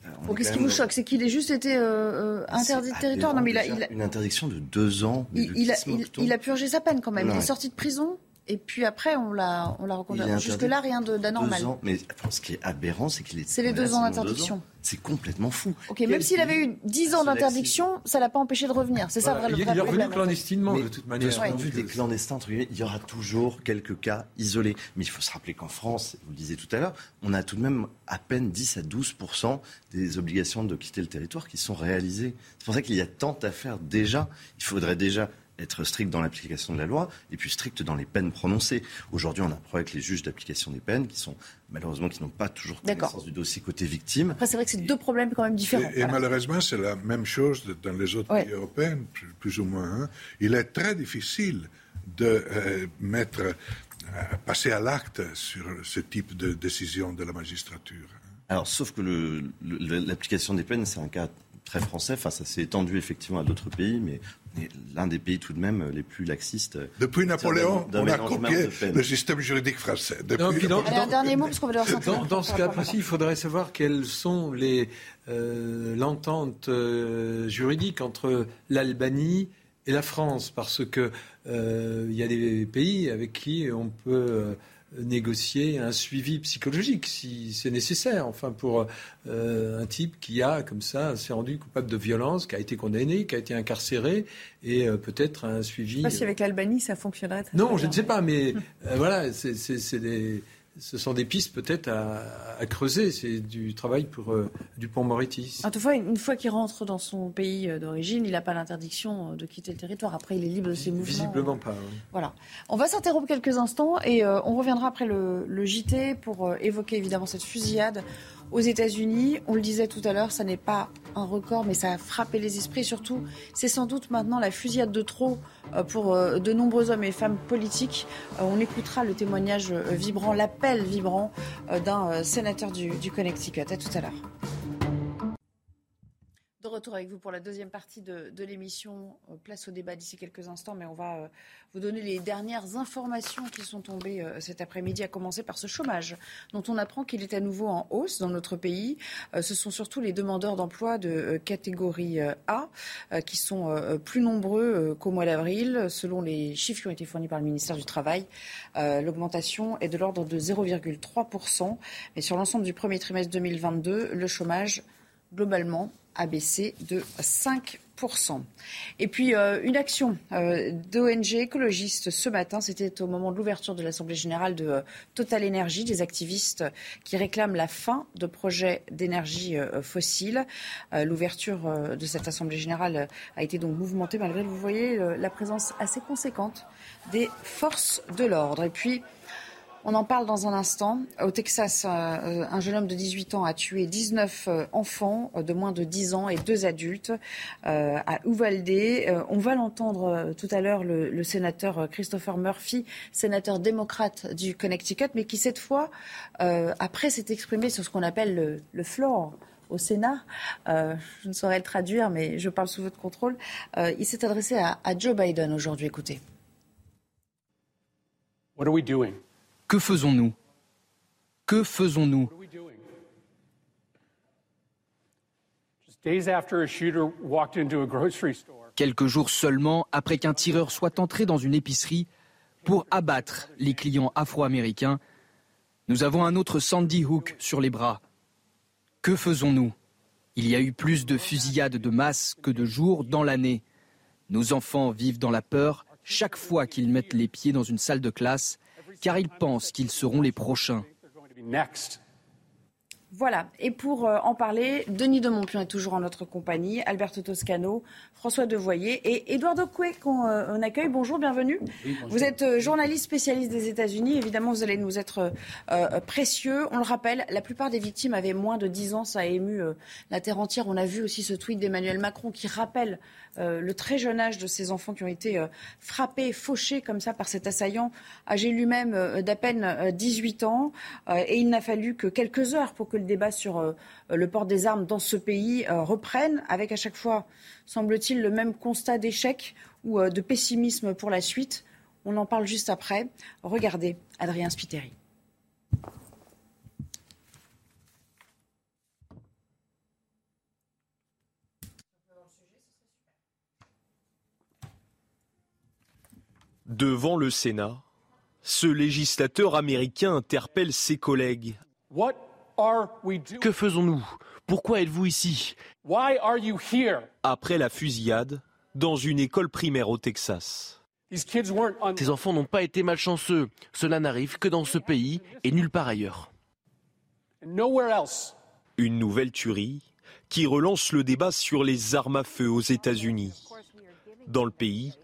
Euh, qu'est-ce qui vous choque C'est qu'il ait juste été interdit de territoire non, mais il a, Une interdiction de deux ans. Il, a, il, a, purgé sa peine quand même. Il est sorti de prison et puis après, on l'a, on l'a reconduit. Jusque-là, rien d'anormal. Mais ce qui est aberrant, c'est qu'il est. C'est les deux ans d'interdiction. C'est complètement fou. Ok, même s'il avait eu 10 ans d'interdiction, ça l'a pas empêché de revenir. C'est ça le vrai Il est revenu clandestinement, de toute manière. De vue des clandestins, il y aura toujours quelques cas isolés. Mais il faut se rappeler qu'en France, vous le disiez tout à l'heure, on a tout de même à peine 10 à 12 des obligations de quitter le territoire qui sont réalisées. C'est pour ça qu'il y a tant à faire déjà. Il faudrait déjà être strict dans l'application de la loi et puis strict dans les peines prononcées. Aujourd'hui, on a un problème avec les juges d'application des peines qui sont malheureusement qui n'ont pas toujours connaissance du dossier côté victime. Après, c'est vrai que c'est deux problèmes quand même différents. Et, malheureusement, c'est la même chose dans les autres pays européens, plus, ou moins. Hein. Il est très difficile de euh, mettre, euh, passer à l'acte sur ce type de décision de la magistrature. Hein. Alors, sauf que l'application des peines, c'est un cas très français. Enfin, ça s'est étendu effectivement à d'autres pays, mais l'un des pays tout de même les plus laxistes. Depuis Napoléon, on a copié le système juridique français. Depuis dans, un dernier mot, parce qu'on va devoir dans, dans ce cas précis, il faudrait savoir quelles sont les euh, l'entente euh, juridique entre l'Albanie et la France, parce que euh, il y a des pays avec qui on peut négocier un suivi psychologique si c'est nécessaire. Enfin, pour euh, un type qui a, comme ça, s'est rendu coupable de violence, qui a été condamné, qui a été incarcéré, et euh, peut-être un suivi. Je ne sais pas si avec l'Albanie ça fonctionnerait. non, je ne sais pas, mais euh, voilà, c'est des ce sont des pistes peut-être à, creuser. C'est du travail pour euh, Dupont-Moretti. En tout cas, une fois qu'il rentre dans son pays euh, d'origine, il n'a pas l'interdiction euh, de quitter le territoire. Après, il est libre de ses mouvements. Visiblement pas. Voilà. On va s'interrompre quelques instants et on reviendra après le, le JT pour évoquer évidemment cette fusillade aux États-Unis. On le disait tout à l'heure, ça n'est pas un record, mais ça a frappé les esprits. surtout, c'est sans doute maintenant la fusillade de trop euh, pour euh, de nombreux hommes et femmes politiques. Euh, on écoutera le témoignage vibrant, l'appel vibrant d'un sénateur du, Connecticut. À tout à l'heure de retour avec vous pour la deuxième partie de, l'émission. Euh, place au débat d'ici quelques instants, mais on va euh, vous donner les dernières informations qui sont tombées euh, cet après-midi, à commencer par ce chômage, dont on apprend qu'il est à nouveau en hausse dans notre pays. ce sont surtout les demandeurs d'emploi de catégorie A qui sont plus nombreux qu'au mois d'avril, selon les chiffres qui ont été fournis par le ministère du Travail. L'augmentation est de l'ordre de 0,3%, mais sur l'ensemble du premier trimestre 2022, le chômage globalement a baissé de 5 et puis euh, une action euh, d'ONG écologiste ce matin, c'était au moment de l'ouverture de l'Assemblée générale de euh, Total Energy, des activistes qui réclament la fin de projets d'énergie fossile. L'ouverture de cette Assemblée générale a été donc mouvementée malgré, vous voyez, la présence assez conséquente des forces de l'ordre. Et puis on en parle dans un instant. Au Texas, euh, un jeune homme de 18 ans a tué 19 euh, enfants de moins de 10 ans et deux adultes euh, à Uvalde. On va l'entendre tout à l'heure, le, sénateur Christopher Murphy, sénateur démocrate du Connecticut, mais qui cette fois, après s'est exprimé sur ce qu'on appelle le, floor au Sénat. je ne saurais le traduire, mais je parle sous votre contrôle. il s'est adressé à, à Joe Biden aujourd'hui. Écoutez. What are we doing? Que faisons-nous? Que faisons-nous? Quelques jours seulement après qu'un tireur soit entré dans une épicerie pour abattre les clients afro-américains, nous avons un autre Sandy Hook sur les bras. Que faisons-nous? Il y a eu plus de fusillades de masse que de jours dans l'année. Nos enfants vivent dans la peur chaque fois qu'ils mettent les pieds dans une salle de classe car ils pensent qu'ils seront les prochains. Voilà. Et pour euh, en parler, Denis de Montpion est toujours en notre compagnie, Alberto Toscano, François Devoyer et Eduardo Coué qu'on euh, accueille. Bonjour, bienvenue. Vous êtes euh, journaliste spécialiste des États-Unis. Évidemment, vous allez nous être précieux. On le rappelle, la plupart des victimes avaient moins de 10 ans. Ça a ému la terre entière. On a vu aussi ce tweet d'Emmanuel Macron qui rappelle le très jeune âge de ces enfants qui ont été frappés, fauchés comme ça par cet assaillant, âgé lui-même d'à peine 18 ans. et il n'a fallu que quelques heures pour que le débat sur euh, le port des armes dans ce pays euh, reprenne, avec à chaque fois, semble-t-il, le même constat d'échec ou euh, de pessimisme pour la suite. On en parle juste après. Regardez Adrien Spiteri. Devant le Sénat, ce législateur américain interpelle ses collègues. Que faisons-nous? Pourquoi êtes-vous ici? Après la fusillade, dans une école primaire au Texas. Ces enfants n'ont pas été malchanceux. Cela n'arrive que dans ce pays et nulle part ailleurs. Une nouvelle tuerie qui relance le débat sur les armes à feu aux États-Unis. Dans le pays,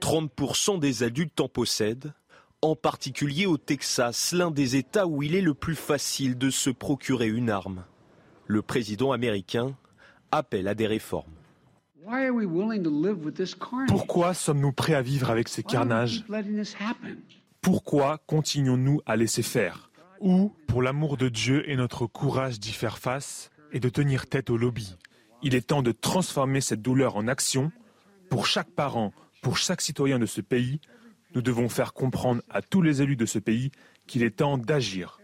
30% des adultes en possèdent, en particulier au Texas, l'un des États où il est le plus facile de se procurer une arme. Le président américain appelle à des réformes. Pourquoi sommes-nous prêts à vivre avec ces carnages? Pourquoi continuons-nous à laisser faire? Ou, pour l'amour de Dieu et notre courage d'y faire face et de tenir tête au lobby, Il est temps de transformer cette douleur en action. Pour chaque parent, pour chaque citoyen de ce pays, nous devons faire comprendre à tous les élus de ce pays qu'il est temps d'agir.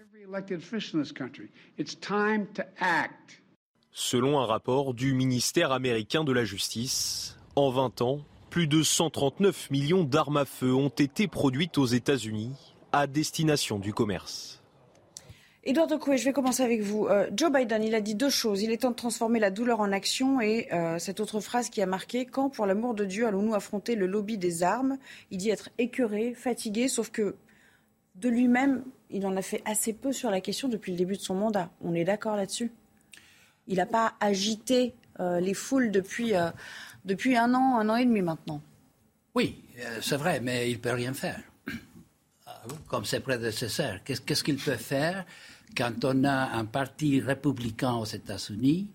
Selon un rapport du ministère américain de la Justice, en 20 ans, plus de 139 millions d'armes à feu ont été produites aux États-Unis à destination du commerce. Edouard Coué, je vais commencer avec vous. Euh, Joe Biden, il a dit deux choses. Il est temps de transformer la douleur en action et euh, cette autre phrase qui a marqué Quand, pour l'amour de Dieu, allons-nous affronter le lobby des armes? Il dit être écœuré, fatigué, sauf que de lui-même, il en a fait assez peu sur la question depuis le début de son mandat. On est d'accord là-dessus? Il n'a pas agité euh, les foules depuis, depuis un an, un an et demi maintenant. Oui, c'est vrai, mais il ne peut rien faire comme ses prédécesseurs. Qu'est-ce qu'il peut faire? Quand on a un parti républicain aux États-Unis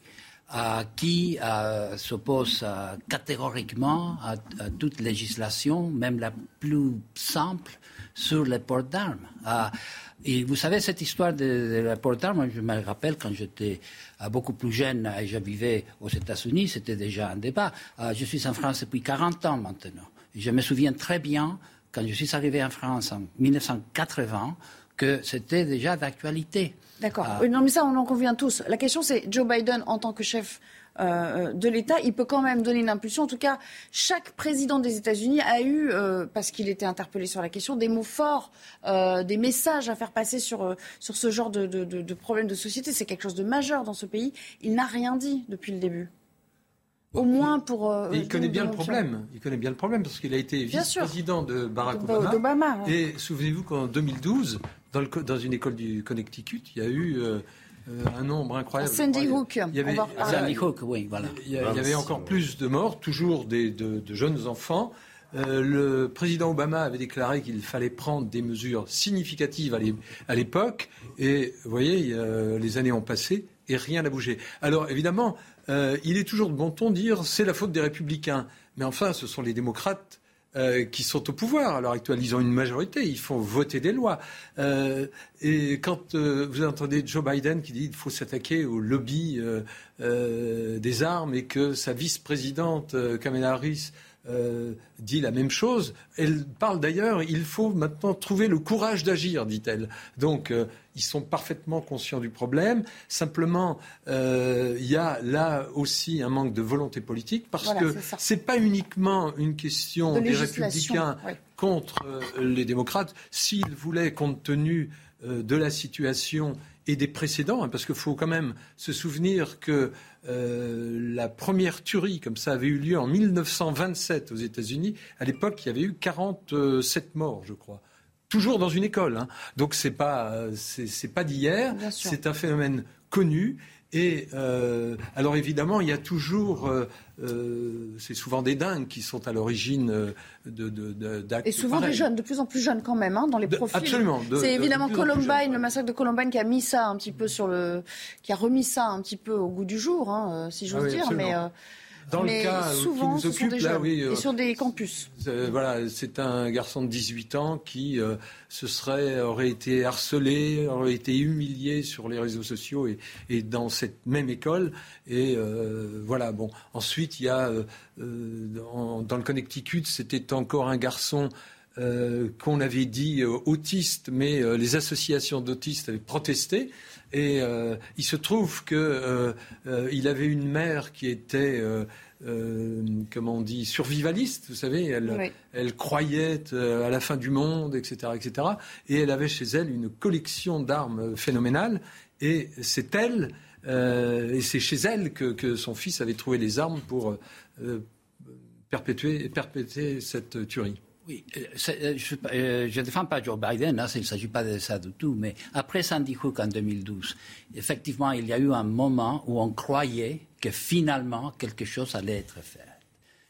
euh, qui euh, s'oppose euh, catégoriquement à, toute législation, même la plus simple, sur les ports d'armes. et vous savez, cette histoire de, de d'armes, je me rappelle quand j'étais beaucoup plus jeune et je vivais aux États-Unis, c'était déjà un débat. je suis en France depuis 40 ans maintenant. Je me souviens très bien, quand je suis arrivé en France en 1980, que c'était déjà d'actualité. D'accord. Ah. non, mais ça, on en convient tous. La question, c'est Joe Biden, en tant que chef euh, de l'État, il peut quand même donner une impulsion. En tout cas, chaque président des États-Unis a eu, euh, parce qu'il était interpellé sur la question, des mots forts, euh, des messages à faire passer sur, sur ce genre de, de, de, de problème de société. C'est quelque chose de majeur dans ce pays. Il n'a rien dit depuis le début. Au moins pour. Euh, il connaît bien le problème. Il connaît bien le problème parce qu'il a été vice-président de Barack Obama. Et souvenez-vous qu'en 202012, dans, le, dans, une école du Connecticut, il y a eu euh, euh, un nombre incroyable. Sandy Hook. Il y avait, Sandy Hook, oui, voilà. Il y, avait encore plus de morts, toujours des, de, jeunes enfants. le président Obama avait déclaré qu'il fallait prendre des mesures significatives à l'époque. Et vous voyez, les années ont passé et rien n'a bougé. Alors évidemment, euh, il est toujours de bon ton de dire c'est la faute des républicains. Mais enfin, ce sont les démocrates euh, qui sont au pouvoir à l'heure actuelle. Ils ont une majorité, ils font voter des lois. Euh, et quand vous entendez Joe Biden qui dit qu'il faut s'attaquer au lobby des armes et que sa vice-présidente Kamala Harris euh, dit la même chose. Elle parle d'ailleurs, il faut maintenant trouver le courage d'agir, dit-elle. Donc, euh, ils sont parfaitement conscients du problème. Simplement, euh, il y a là aussi un manque de volonté politique parce que ce n'est pas uniquement une question des républicains contre les démocrates. S'ils voulaient, compte tenu de la situation et des précédents, hein, parce qu'il faut quand même se souvenir que euh, la première tuerie comme ça avait eu lieu en 1927 aux États-Unis. À l'époque, il y avait eu 47 morts, je crois. Toujours dans une école. Hein. Donc c'est pas c'est pas d'hier. C'est un phénomène connu et euh, alors évidemment, il y a toujours, euh, euh, c'est souvent des dingues qui sont à l'origine de, d'actes. Et souvent des jeunes, de plus en plus jeunes quand même, hein, dans les profils. absolument. c'est évidemment Columbine, le massacre de Columbine, qui a mis ça un petit peu sur le, qui a remis ça un petit peu au goût du jour, hein, si j'ose ah dire. Mais dans le cas souvent, qui nous occupe, là, oui, et sur des campus. voilà, c'est un garçon de 18 ans qui euh, se serait aurait été harcelé, aurait été humilié sur les réseaux sociaux et, et dans cette même école. Et euh, voilà, bon. Ensuite, il y a euh, dans, dans, le Connecticut, c'était encore un garçon. qu'on avait dit autiste, mais les associations d'autistes avaient protesté. Et euh, il se trouve qu'il euh, euh, avait une mère qui était, comment on dit, survivaliste, vous savez, elle, elle croyait à la fin du monde, etc., etc. Et elle avait chez elle une collection d'armes phénoménales. Et c'est elle, et c'est chez elle que, que, son fils avait trouvé les armes pour perpétuer, perpétuer cette tuerie. Oui, euh, euh, je ne euh, défends pas Joe Biden, hein, il ne s'agit pas de ça du tout, mais après Sandy Hook en 2012, effectivement, il y a eu un moment où on croyait que finalement quelque chose allait être fait.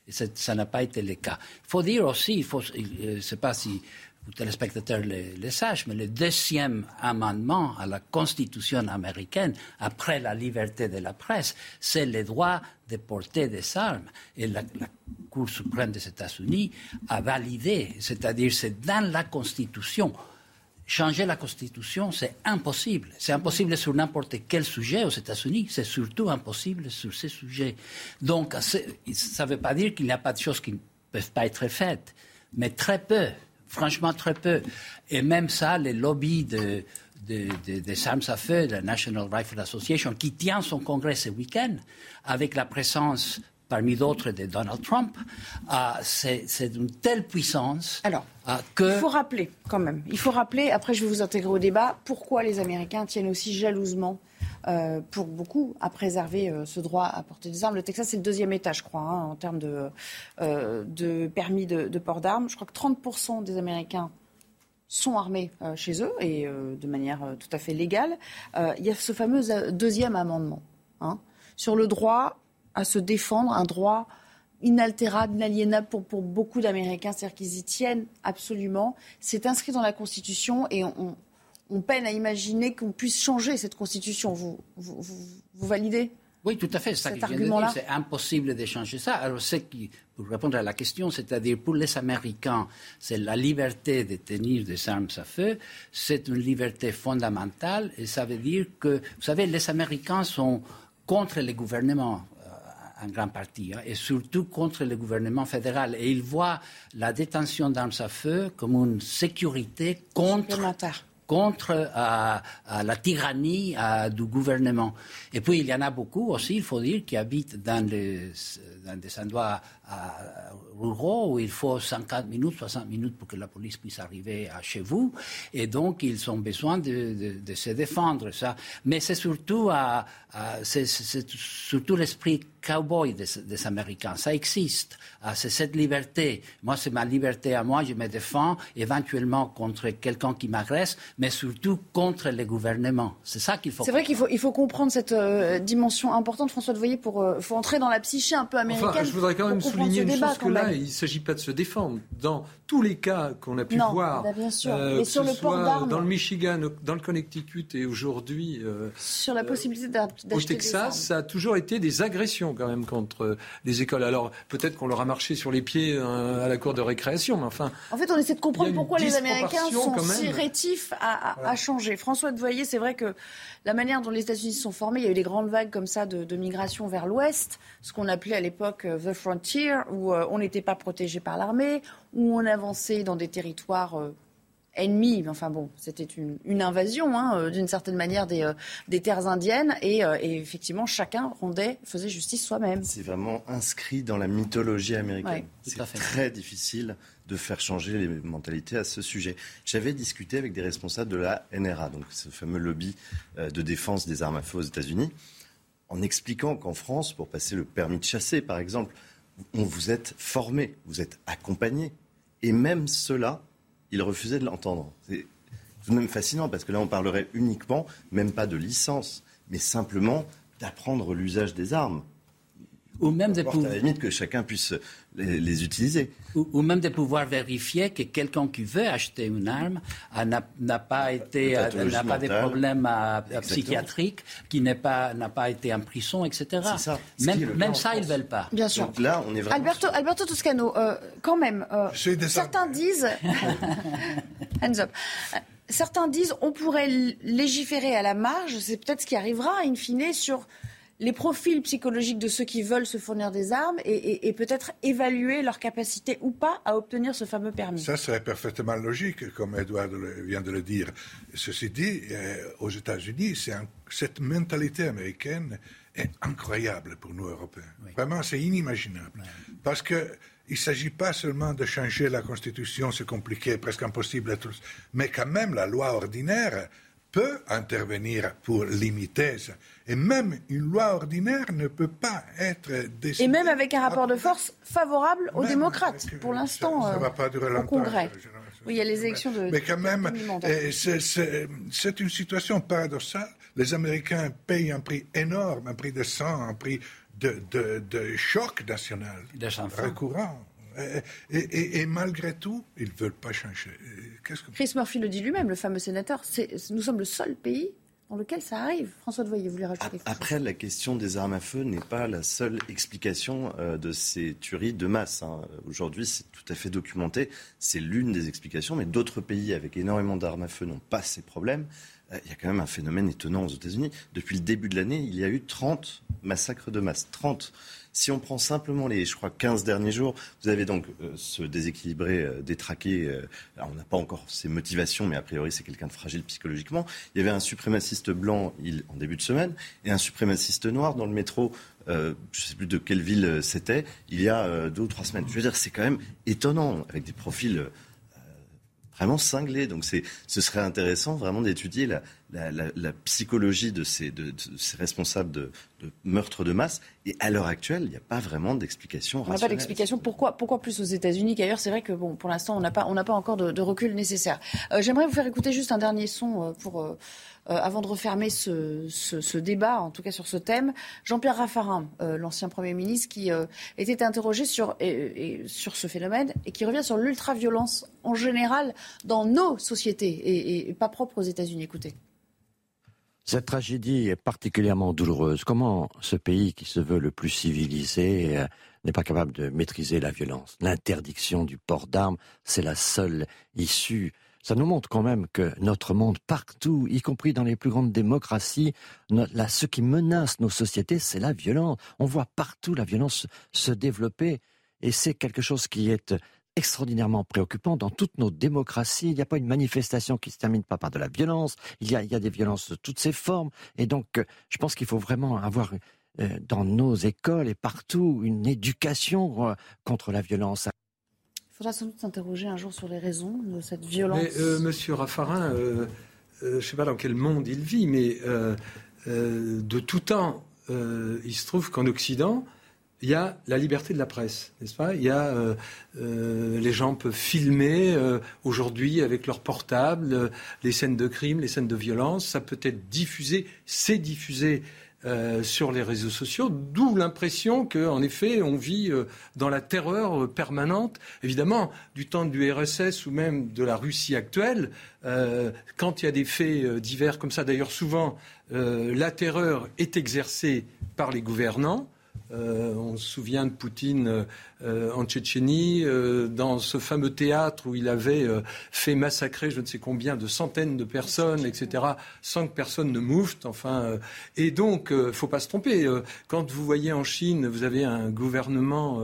Et ça n'a pas été le cas. Il faut dire aussi, je ne sais pas si les téléspectateurs le, le sachent, mais le deuxième amendement à la Constitution américaine, après la liberté de la presse, c'est le droit de porter des armes. Et la, Cour suprême des États-Unis a validé, c'est-à-dire c'est dans la Constitution. changer la Constitution, c'est impossible. C'est impossible sur n'importe quel sujet aux États-Unis. C'est surtout impossible sur ces sujets. Donc, ça ne veut pas dire qu'il n'y a pas de choses qui ne peuvent pas être faites, mais très peu. Franchement, très peu. Et même ça, les lobbies de, des armes à feu, de la National Rifle Association, qui tient son congrès ce week-end, avec la présence parmi d'autres de Donald Trump, euh, c'est d'une telle puissance Alors, que... Il faut rappeler quand même, il faut rappeler, après je vais vous intégrer au débat, pourquoi les Américains tiennent aussi jalousement euh, pour beaucoup à préserver euh, ce droit à porter des armes. Le Texas, c'est le deuxième État, je crois, hein, en termes de, de permis de, port d'armes. Je crois que 30% des Américains sont armés chez eux et de manière tout à fait légale. il y a ce fameux deuxième amendement hein, sur le droit à se défendre, un droit inaltérable, inaliénable pour beaucoup d'Américains, c'est-à-dire qu'ils y tiennent absolument. C'est inscrit dans la Constitution et on, peine à imaginer qu'on puisse changer cette Constitution. Vous, vous, validez oui, tout à fait. C'est argument-là. C'est impossible de changer ça. Alors, qui, pour répondre à la question, c'est-à-dire pour les Américains, c'est la liberté de tenir des armes à feu, c'est une liberté fondamentale et ça veut dire que, vous savez, les Américains sont contre les gouvernements en grande partie, hein, et surtout contre le gouvernement fédéral. Et il voit la détention d'armes à feu comme une sécurité contre, contre euh, la tyrannie euh, du gouvernement. Et puis, il y en a beaucoup aussi, il faut dire, qui habitent dans, les, dans des endroits ruraux où il faut 50 minutes, 60 minutes pour que la police puisse arriver à chez vous. Et donc, ils ont besoin de, de, se défendre. Ça. Mais c'est surtout, c'est, surtout l'esprit cowboy des, des, Américains. Ça existe. c'est cette liberté. Moi, c'est ma liberté à moi. Je me défends éventuellement contre quelqu'un qui m'agresse, mais surtout contre les gouvernements. C'est ça qu'il faut. C'est vrai qu'il faut, il faut comprendre cette euh, dimension importante, François de Voyer, pour euh, faut entrer dans la psyché un peu américaine. Enfin, je voudrais quand même souligner une chose que là, il ne s'agit pas de se défendre. Dans tous les cas qu'on a pu voir, bah, bien sûr. Euh, sur le port dans le Michigan, dans le Connecticut et aujourd'hui euh, sur la possibilité d'acheter au Texas, ça a toujours été des agressions quand même contre les écoles. Alors peut-être qu'on leur a marché sur les pieds euh, à la cour de récréation, mais enfin. En fait, on essaie de comprendre pourquoi les Américains sont si rétifs à, changer. François de Voyer, c'est vrai que la manière dont les États-Unis se sont formés, il y a eu des grandes vagues comme ça de, de migration vers l'Ouest, ce qu'on appelait à l'époque the frontier, où on n'était pas protégé par l'armée, où on avançait dans des territoires euh, ennemis. Enfin bon, c'était une, invasion, hein, euh, d'une certaine manière, des, euh, des terres indiennes. Et, effectivement, chacun rendait, faisait justice soi-même. C'est vraiment inscrit dans la mythologie américaine. c'est très difficile de faire changer les mentalités à ce sujet. J'avais discuté avec des responsables de la NRA, donc ce fameux lobby de défense des armes à feu aux États-Unis, en expliquant qu'en France, pour passer le permis de chasser, par exemple, on vous êtes formé, vous êtes accompagné. Et même cela, ils refusaient de l'entendre. C'est tout de même fascinant parce que là, on parlerait uniquement, même pas de licence, mais simplement d'apprendre l'usage des armes ou même pouvoir... à la limite que chacun puisse les, utiliser. Ou, même de pouvoir vérifier que quelqu'un qui veut acheter une arme n'a pas été n'a pas de problèmes psychiatriques, qui n'a pas n'a pas été en prison, etc. Ça. Même, même ça, ils ne veulent pas. Bien sûr. là, on est vraiment... Alberto, Alberto Toscano, euh, quand même, euh, certains disent, hands up. Certains disent on pourrait légiférer à la marge, c'est peut-être ce qui arrivera in fine sur les profils psychologiques de ceux qui veulent se fournir des armes et, peut-être évaluer leur capacité ou pas à obtenir ce fameux permis. Ça serait parfaitement logique, comme Edouard vient de le dire. Ceci dit, euh, aux États-Unis, cette mentalité américaine est incroyable pour nous Européens. Vraiment, c'est inimaginable. Parce que il ne s'agit pas seulement de changer la Constitution, c'est compliqué, presque impossible à tous, mais quand même la loi ordinaire peut intervenir pour limiter ça. Et même une loi ordinaire ne peut pas être décidée. Et même avec un rapport de force favorable aux démocrates, pour l'instant, ça, va pas durer au Congrès. Oui, il y a les élections de. Mais quand même, c'est une situation paradoxale. Les Américains payent un prix énorme, un prix de sang, un prix de, de, choc national récurrent. Et, malgré tout, ils ne veulent pas changer. Chris Murphy le dit lui-même, le fameux sénateur, nous sommes le seul pays dans lequel ça arrive. François de Voyer, vous voulez rajouter quelque chose Après, la question des armes à feu n'est pas la seule explication euh, de ces tueries de masse. hein. Aujourd'hui, c'est tout à fait documenté. C'est l'une des explications, mais d'autres pays avec énormément d'armes à feu n'ont pas ces problèmes. Euh, Il y a quand même un phénomène étonnant aux États-Unis. Depuis le début de l'année, il y a eu 30 massacres de masse. 30. Si on prend simplement les, je crois, 15 derniers jours, vous avez donc euh, ce déséquilibré, euh, détraqué. euh, on n'a pas encore ses motivations, mais a priori c'est quelqu'un de fragile psychologiquement. Il y avait un suprémaciste blanc en début de semaine et un suprémaciste noir dans le métro. je ne sais plus de quelle ville c'était, il y a deux ou trois semaines. Je veux dire, c'est quand même étonnant, avec des profils vraiment cinglés. Donc ce serait intéressant vraiment d'étudier la, la, la- la psychologie de ces, de, de ces responsables de, de meurtres de masse. Et à l'heure actuelle, il n'y a pas vraiment d'explication On n'a pas rationnelle. d'explication. Pourquoi, pourquoi plus aux États-Unis qu'ailleurs? C'est vrai que bon, pour l'instant, on n'a pas, on n'a pas encore de, de recul nécessaire. Euh, J'aimerais vous faire écouter juste un dernier son euh, pour, euh, avant de refermer ce, ce- ce débat, en tout cas sur ce thème. Jean-Pierre Raffarin, euh, l'ancien Premier ministre, qui était interrogé sur, et- et sur ce phénomène et qui revient sur l'ultra-violence en général dans nos sociétés et, et- et pas propre aux États-Unis. Écoutez. Cette tragédie est particulièrement douloureuse. Comment ce pays qui se veut le plus civilisé euh, n'est pas capable de maîtriser la violence? L'interdiction du port d'armes, c'est la seule issue. Ça nous montre quand même que notre monde, partout, y compris dans les plus grandes démocraties, ce qui menace nos sociétés, c'est la violence. On voit partout la violence se développer. Et c'est quelque chose qui est extraordinairement préoccupant dans toutes nos démocraties. Il n'y a pas une manifestation qui se termine pas par de la violence. Il y a, il y a des violences de toutes ces formes. Et donc, euh, je pense qu'il faut vraiment avoir euh, dans nos écoles et partout une éducation euh, contre la violence. Il faudra sans doute s'interroger un jour sur les raisons de cette violence. Mais euh, Monsieur Raffarin, euh, euh, je ne sais pas dans quel monde il vit, mais euh, euh, de tout temps, euh, il se trouve qu'en Occident, il y a la liberté de la presse, n'est-ce pas? Il y a euh, euh, les gens peuvent filmer euh, aujourd'hui avec leur portable les scènes de crime, les scènes de violence. Ça peut être diffusé, c'est diffusé. sur les réseaux sociaux, d'où l'impression qu'en effet, on vit dans la terreur permanente, évidemment, du temps du RSS ou même de la Russie actuelle, quand il y a des faits divers comme ça, d'ailleurs souvent, la terreur est exercée par les gouvernants. Euh, on se souvient de Poutine euh, en Tchétchénie, euh, dans ce fameux théâtre où il avait fait massacrer je ne sais combien de centaines de personnes, etc., sans que personne ne moufte. Enfin, et donc, il ne faut pas se tromper. quand vous voyez en Chine, vous avez un gouvernement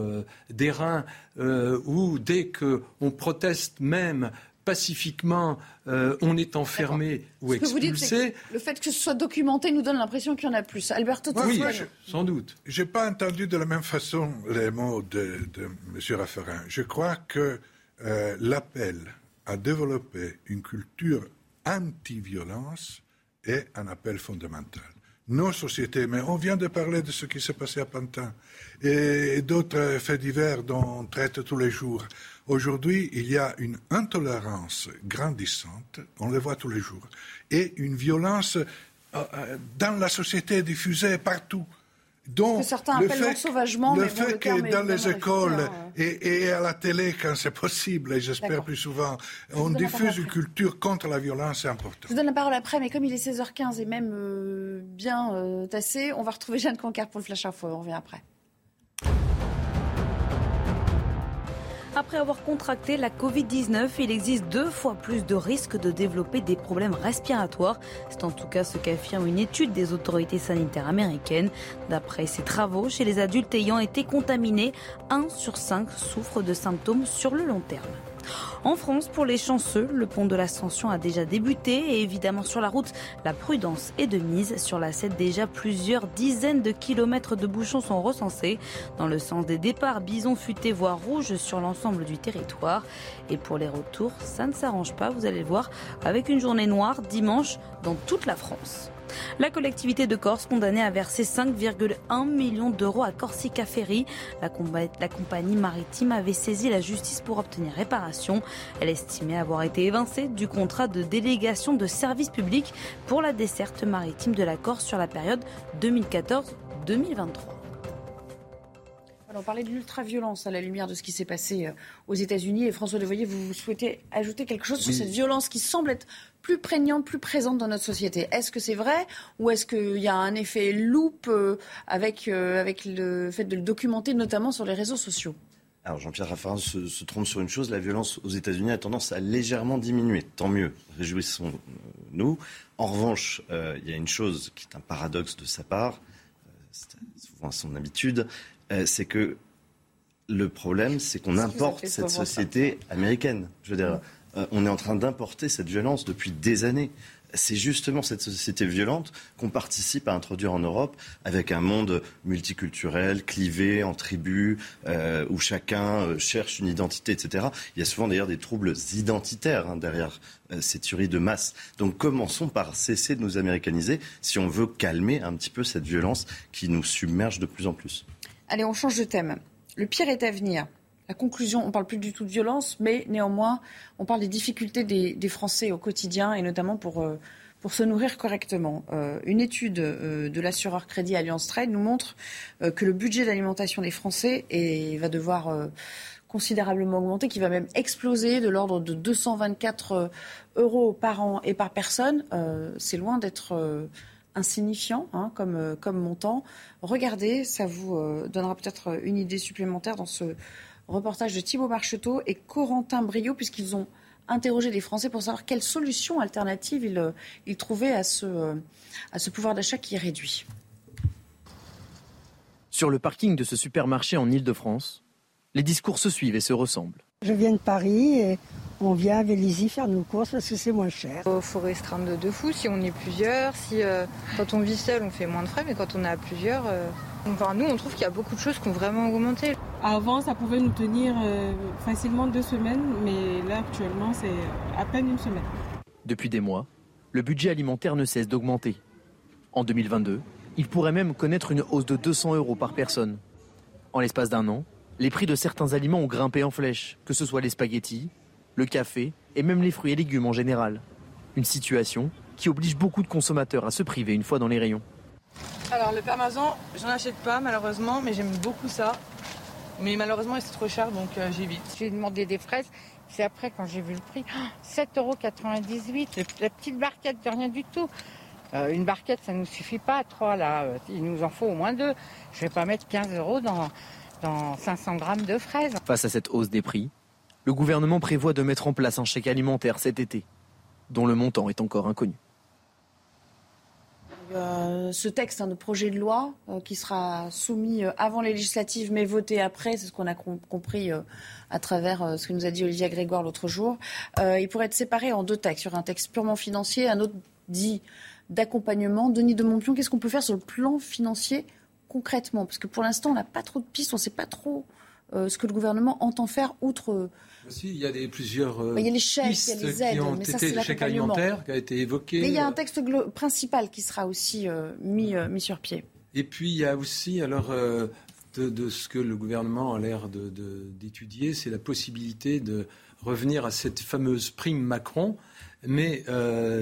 d'airain où dès qu'on proteste même pacifiquement, euh, on est enfermé ou Ce que vous dites, expulsé. c'est le fait que ce soit documenté nous donne l'impression qu'il y en a plus. Alberto Oui, sans doute. Je n'ai pas entendu de la même façon les mots de, de M. Raffarin. Je crois que euh, l'appel à développer une culture anti-violence est un appel fondamental. Nos sociétés, mais on vient de parler de ce qui s'est passé à Pantin et d'autres faits divers dont on traite tous les jours. Aujourd'hui, il y a une intolérance grandissante, on le voit tous les jours, et une violence euh, euh, dans la société diffusée partout. Donc, Que certains le appellent fait- le mais bon, fait le que est dans les écoles hein. et, et à la télé, quand c'est possible, et j'espère plus souvent, on diffuse une culture contre la violence, c'est important. Je vous donne la parole après, mais comme il est 16h15 et même euh, bien euh, tassé, on va retrouver Jeanne Concar pour le Flash Info. On revient après. Après avoir contracté la Covid-19, il existe deux fois plus de risques de développer des problèmes respiratoires. C'est en tout cas ce qu'affirme une étude des autorités sanitaires américaines. D'après ces travaux, chez les adultes ayant été contaminés, 1 sur 5 souffre de symptômes sur le long terme. En France, pour les chanceux, le pont de l'Ascension a déjà débuté et évidemment sur la route, la prudence est de mise. Sur la 7, déjà plusieurs dizaines de kilomètres de bouchons sont recensés. Dans le sens des départs, bison futé voire rouge sur l'ensemble du territoire. Et pour les retours, ça ne s'arrange pas, vous allez le voir, avec une journée noire dimanche dans toute la France. La collectivité de Corse condamnée à verser 5,1 millions d'euros à Corsica Ferry. La, compagnie maritime avait saisi la justice pour obtenir réparation. Elle estimait avoir été évincée du contrat de délégation de service public pour la desserte maritime de la Corse sur la période 2014-2023. On parlait de l'ultra-violence à la lumière de ce qui s'est passé euh, aux États-Unis. Et François Devoyer, vous, souhaitez ajouter quelque chose sur cette violence qui semble être plus prégnante, plus présente dans notre société. Est-ce que c'est vrai ou est-ce qu'il y a un effet loupe euh, avec, euh, avec le fait de le documenter, notamment sur les réseaux sociaux? Alors Jean-Pierre Raffarin se, se, trompe sur une chose, la violence aux États-Unis a tendance à légèrement diminuer. Tant mieux, réjouissons-nous. En revanche, euh, il y a une chose qui est un paradoxe de sa part, c'est souvent à son habitude, euh, c'est que le problème, c'est qu'on importe cette société américaine. Je veux dire, euh, on est en train d'importer cette violence depuis des années c'est justement cette société violente qu'on participe à introduire en Europe avec un monde multiculturel, clivé en tribus, euh, où chacun cherche une identité, etc. Il y a souvent d'ailleurs des troubles identitaires hein, derrière ces tueries de masse. Donc commençons par cesser de nous américaniser si on veut calmer un petit peu cette violence qui nous submerge de plus en plus. Allez, on change de thème. Le pire est à venir. La conclusion, on ne parle plus du tout de violence, mais néanmoins, on parle des difficultés des, Français au quotidien et notamment pour, euh, pour se nourrir correctement. Euh, une étude euh, de l'assureur Crédit Alliance Trade nous montre que le budget d'alimentation des Français va devoir considérablement augmenter, qui va même exploser de l'ordre de 224 euros par an et par personne. C'est loin d'être insignifiant hein, comme, comme montant. Regardez, ça vous donnera peut-être une idée supplémentaire dans ce Reportage de Thibault Marcheteau et Corentin Brio, puisqu'ils ont interrogé des Français pour savoir quelles solutions alternatives ils, euh, trouvaient à ce, euh, à ce pouvoir d'achat qui est réduit. Sur le parking de ce supermarché en Ile-de-France, les discours se suivent et se ressemblent. Je viens de Paris et on vient à Vélizy faire nos courses parce que c'est moins cher. Il faut restreindre de, de fou si on est plusieurs. Si, euh, quand on vit seul, on fait moins de frais, mais quand on est à plusieurs, enfin, nous, on trouve qu'il y a beaucoup de choses qui ont vraiment augmenté. Avant, ça pouvait nous tenir euh, facilement deux semaines, mais là, actuellement, c'est à peine une semaine. Depuis des mois, le budget alimentaire ne cesse d'augmenter. En 2022, il pourrait même connaître une hausse de 200 euros par personne. En l'espace d'un an, les prix de certains aliments ont grimpé en flèche, que ce soit les spaghettis, le café et même les fruits et légumes en général. Une situation qui oblige beaucoup de consommateurs à se priver une fois dans les rayons. Alors le parmesan, j'en achète pas malheureusement, mais j'aime beaucoup ça. Mais malheureusement, c'est trop cher, donc euh, j'évite. J'ai demandé des fraises. C'est après, quand j'ai vu le prix, 7,98 euros. La petite barquette de rien du tout. Euh, une barquette, ça ne nous suffit pas, trois là. Il nous en faut au moins deux. Je ne vais pas mettre 15 euros dans, dans 500 grammes de fraises. Face à cette hausse des prix, le gouvernement prévoit de mettre en place un chèque alimentaire cet été, dont le montant est encore inconnu. Euh, ce texte hein, de projet de loi euh, qui sera soumis euh, avant les législatives mais voté après, c'est ce qu'on a compris à travers ce que nous a dit Olivia Grégoire l'autre jour. il pourrait être séparé en deux textes, sur un texte purement financier, un autre dit d'accompagnement. Denis de Montpion, qu'est-ce qu'on peut faire sur le plan financier concrètement Parce que pour l'instant, on n'a pas trop de pistes, on ne sait pas trop ce que le gouvernement entend faire outre il y a des, plusieurs euh, il y a les chèques, pistes il y a les aides, qui ont été chèque alimentaire qui a été évoqué. Mais il y a un texte principal qui sera aussi euh, mis, euh, mis sur pied. Et puis il y a aussi, alors, de, ce que le gouvernement a l'air d'étudier, de, c'est la possibilité de revenir à cette fameuse prime Macron. Mais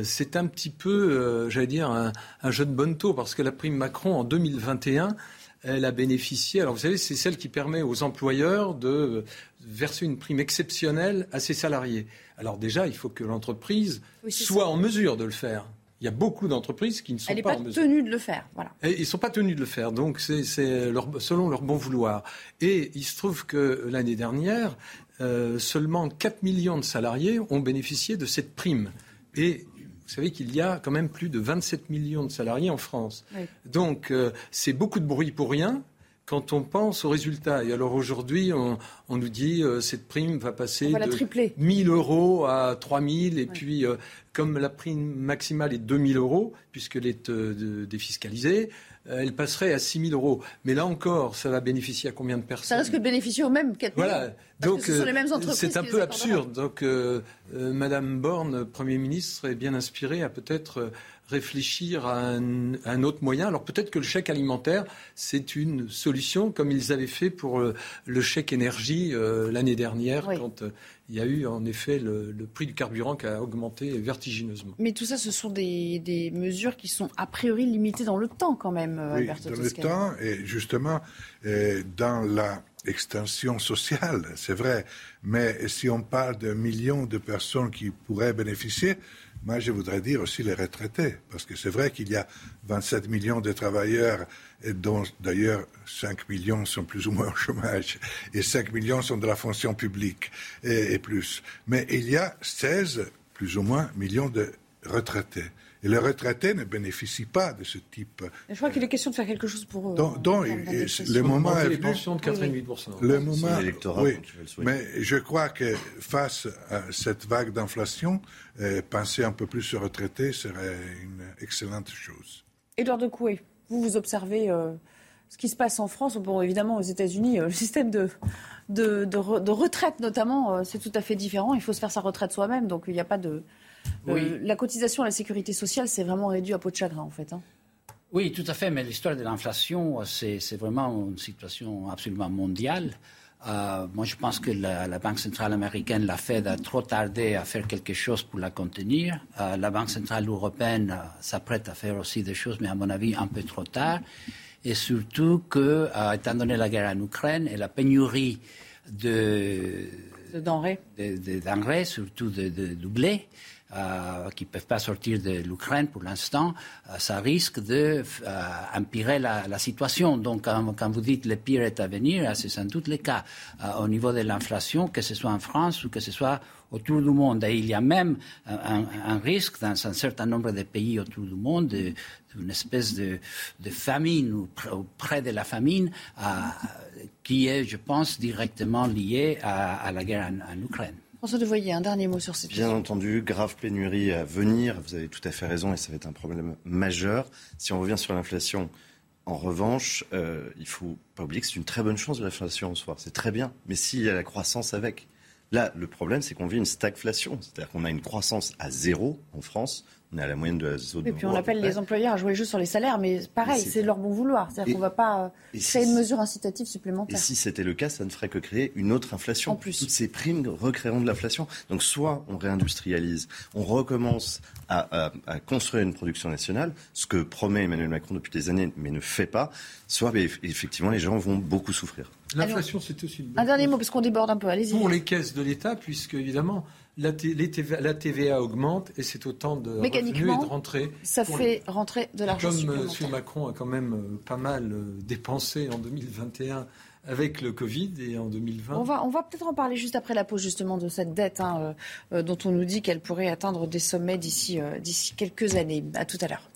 c'est un petit peu, j'allais dire, un, un, jeu de bonne taux, parce que la prime Macron en 2021, elle a bénéficié. Alors vous savez, c'est celle qui permet aux employeurs de verser une prime exceptionnelle à ses salariés. Alors déjà, il faut que l'entreprise soit en mesure de le faire. Il y a beaucoup d'entreprises qui ne sont Elle pas, pas, tenues de le faire. Voilà. ils ne sont pas tenus de le faire, donc c'est selon leur bon vouloir. Et il se trouve que l'année dernière, euh, seulement 4 millions de salariés ont bénéficié de cette prime. Et vous savez qu'il y a quand même plus de 27 millions de salariés en France. Donc euh, c'est beaucoup de bruit pour rien quand on pense aux résultats. Et alors aujourd'hui, on, nous dit euh, cette prime va passer de 1000 euros à 3000 et puis euh, comme la prime maximale est 2000 euros puisqu'elle est défiscalisée, euh, elle passerait à 6 000 euros. Mais là encore, ça va bénéficier à combien de personnes? Ça risque de bénéficier aux mêmes 4 000 Voilà. Donc, ce sont les mêmes euh, entreprises c'est un peu absurde. Donc, euh, Madame Borne, Premier ministre, est bien inspirée à peut-être réfléchir à un, autre moyen. Alors peut-être que le chèque alimentaire, c'est une solution, comme ils avaient fait pour le, chèque énergie l'année dernière, quand il y a eu en effet le, prix du carburant qui a augmenté vertigineusement. Mais tout ça, ce sont des, mesures qui sont a priori limitées dans le temps quand même, euh, oui, Dans le temps, et justement, euh, dans la extension sociale, c'est vrai. Mais si on parle de millions de personnes qui pourraient bénéficier, moi, je voudrais dire aussi les retraités, parce que c'est vrai qu'il y a 27 millions de travailleurs, dont d'ailleurs 5 millions sont plus ou moins au chômage, et 5 millions sont de la fonction publique et, plus. Mais il y a 16, plus ou moins, millions de retraités. Et les retraités ne bénéficient pas de ce type. je crois qu'il est question de faire quelque chose pour eux. Donc, donc le moment est venu. de Le moment, oui, mais je crois que face à cette vague d'inflation, euh, penser un peu plus aux retraités serait une excellente chose. Édouard de Coué, vous vous observez euh, ce qui se passe en France. Bon, évidemment, aux États-Unis, euh, le système de, de, de retraite, notamment, c'est tout à fait différent. Il faut se faire sa retraite soi-même, donc il n'y a pas de euh, la cotisation à la sécurité sociale, c'est vraiment réduit à peau de chagrin, en fait. Hein. Oui, tout à fait, mais l'histoire de l'inflation, c'est vraiment une situation absolument mondiale. Euh, moi, je pense que la, Banque centrale américaine, la Fed, a trop tardé à faire quelque chose pour la contenir. Euh, la Banque centrale européenne s'apprête à faire aussi des choses, mais à mon avis, un peu trop tard. Et surtout que, étant donné la guerre en Ukraine et la pénurie de, denrées, de, denrées surtout de, de blé, euh, qui ne peuvent pas sortir de l'Ukraine pour l'instant, euh, ça risque d'empirer euh, la, situation. Donc, quand, vous dites le pire est à venir, c'est sans doute le cas au niveau de l'inflation, que ce soit en France ou que ce soit autour du monde. Et il y a même un, risque dans un certain nombre de pays autour du monde d'une espèce de, famine ou, près de la famine qui est, je pense, directement liée à, la guerre en Ukraine. François Devoyer, un dernier mot sur cette Bien entendu, grave pénurie à venir. Vous avez tout à fait raison et ça va être un problème majeur. Si on revient sur l'inflation, en revanche, euh, il ne faut pas oublier que c'est une très bonne chose l'inflation en soi. C'est très bien. Mais s'il y a la croissance avec. Là, le problème, c'est qu'on vit une stagflation. C'est-à-dire qu'on a une croissance à zéro en France on est à la moyenne de la zone. Et puis on appelle les employeurs à jouer juste sur les salaires, mais pareil, c'est leur bon vouloir. C'est-à-dire qu'on ne va pas euh, créer une mesure incitative supplémentaire. Et si c'était le cas, ça ne ferait que créer une autre inflation. En plus. Toutes ces primes recréeront de l'inflation. Donc soit on réindustrialise, on recommence à, construire une production nationale, ce que promet Emmanuel Macron depuis des années, mais ne fait pas, soit effectivement les gens vont beaucoup souffrir. L'inflation, c'est aussi Un dernier mot, parce qu'on déborde un peu. Allez-y. Pour les caisses de l'État, puisque évidemment, la, la, TVA augmente et c'est autant de revenus et de rentrées. Ça fait rentrer de l'argent Comme M. Macron a quand même euh, pas mal euh, dépensé en 2021 avec le Covid et en 2020. On va, on va peut-être en parler juste après la pause justement de cette dette hein, euh, dont on nous dit qu'elle pourrait atteindre des sommets d'ici d'ici quelques années. À tout à l'heure.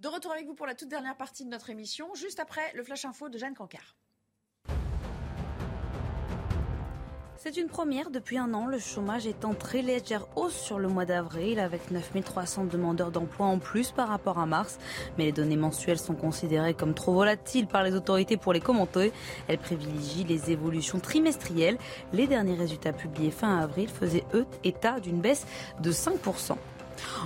De retour avec vous pour la toute dernière partie de notre émission, juste après le Flash Info de Jeanne Cancard. C'est une première depuis un an. Le chômage est en très légère hausse sur le mois d'avril avec 9300 demandeurs d'emploi en plus par rapport à mars. Mais les données mensuelles sont considérées comme trop volatiles par les autorités pour les commenter. Elles privilégient les évolutions trimestrielles. Les derniers résultats publiés fin avril faisaient état d'une baisse de 5%.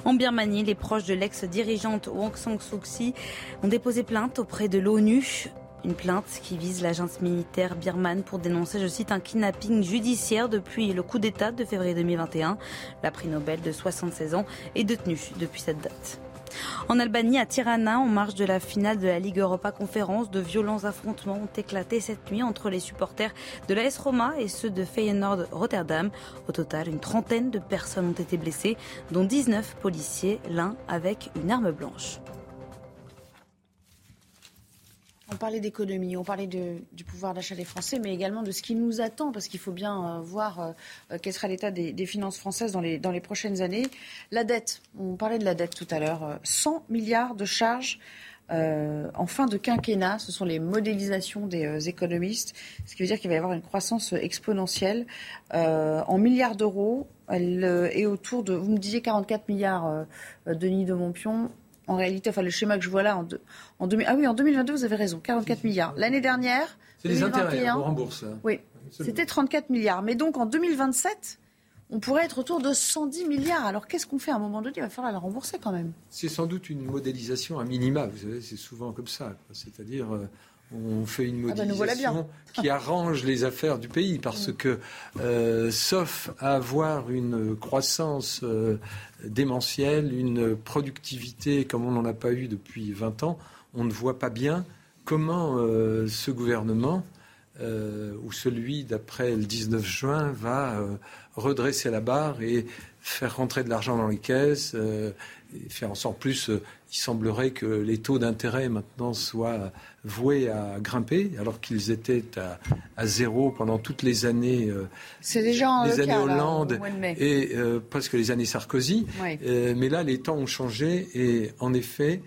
En Birmanie, les proches de l'ex-dirigeante Wang Sang Suu Kyi ont déposé plainte auprès de l'ONU. Une plainte qui vise l'agence militaire birmane pour dénoncer, je cite, un kidnapping judiciaire depuis le coup d'État de février 2021. La prix Nobel de 76 ans est détenue depuis cette date. En Albanie, à Tirana, en marge de la finale de la Ligue Europa Conférence, de violents affrontements ont éclaté cette nuit entre les supporters de l'AS Roma et ceux de Feyenoord Rotterdam. Au total, une trentaine de personnes ont été blessées, dont 19 policiers, l'un avec une arme blanche. On parlait d'économie, on parlait du pouvoir d'achat des Français, mais également de ce qui nous attend, parce qu'il faut bien euh, voir euh, euh, quel sera l'état des, finances françaises dans les, prochaines années. La dette, on parlait de la dette tout à l'heure, 100 milliards de charges en fin de quinquennat, ce sont les modélisations des économistes, ce qui veut dire qu'il va y avoir une croissance exponentielle en milliards d'euros. Elle est autour de, vous me disiez 44 milliards, Denis de Montpion, en réalité, enfin le schéma que je vois là, en, en ah oui, en 2022, vous avez raison, 44 milliards. L'année dernière, c'est les intérêts, on rembourse. Oui, c'était 34 milliards. Mais donc en 2027, on pourrait être autour de 110 milliards. Alors qu'est-ce qu'on fait? À un moment donné Il va falloir la rembourser quand même. C'est sans doute une modélisation à minima. Vous savez, c'est souvent comme ça. C'est-à-dire, euh, on fait une Ah bah, modification qui arrange les affaires du pays parce que, euh, sauf à avoir une croissance euh, démentielle, une productivité comme on n'en a pas eu depuis 20 ans, on ne voit pas bien comment euh, ce gouvernement ou celui d'après le 19 juin va redresser la barre et faire rentrer de l'argent dans les caisses euh, et faire en sorte plus. euh, il semblerait que les taux d'intérêt maintenant soient voués à grimper, alors qu'ils étaient à, à zéro pendant toutes les années. euh, déjà les le années cas, là, Hollande et euh, presque les années Sarkozy. Oui. Mais là, les temps ont changé et en effet,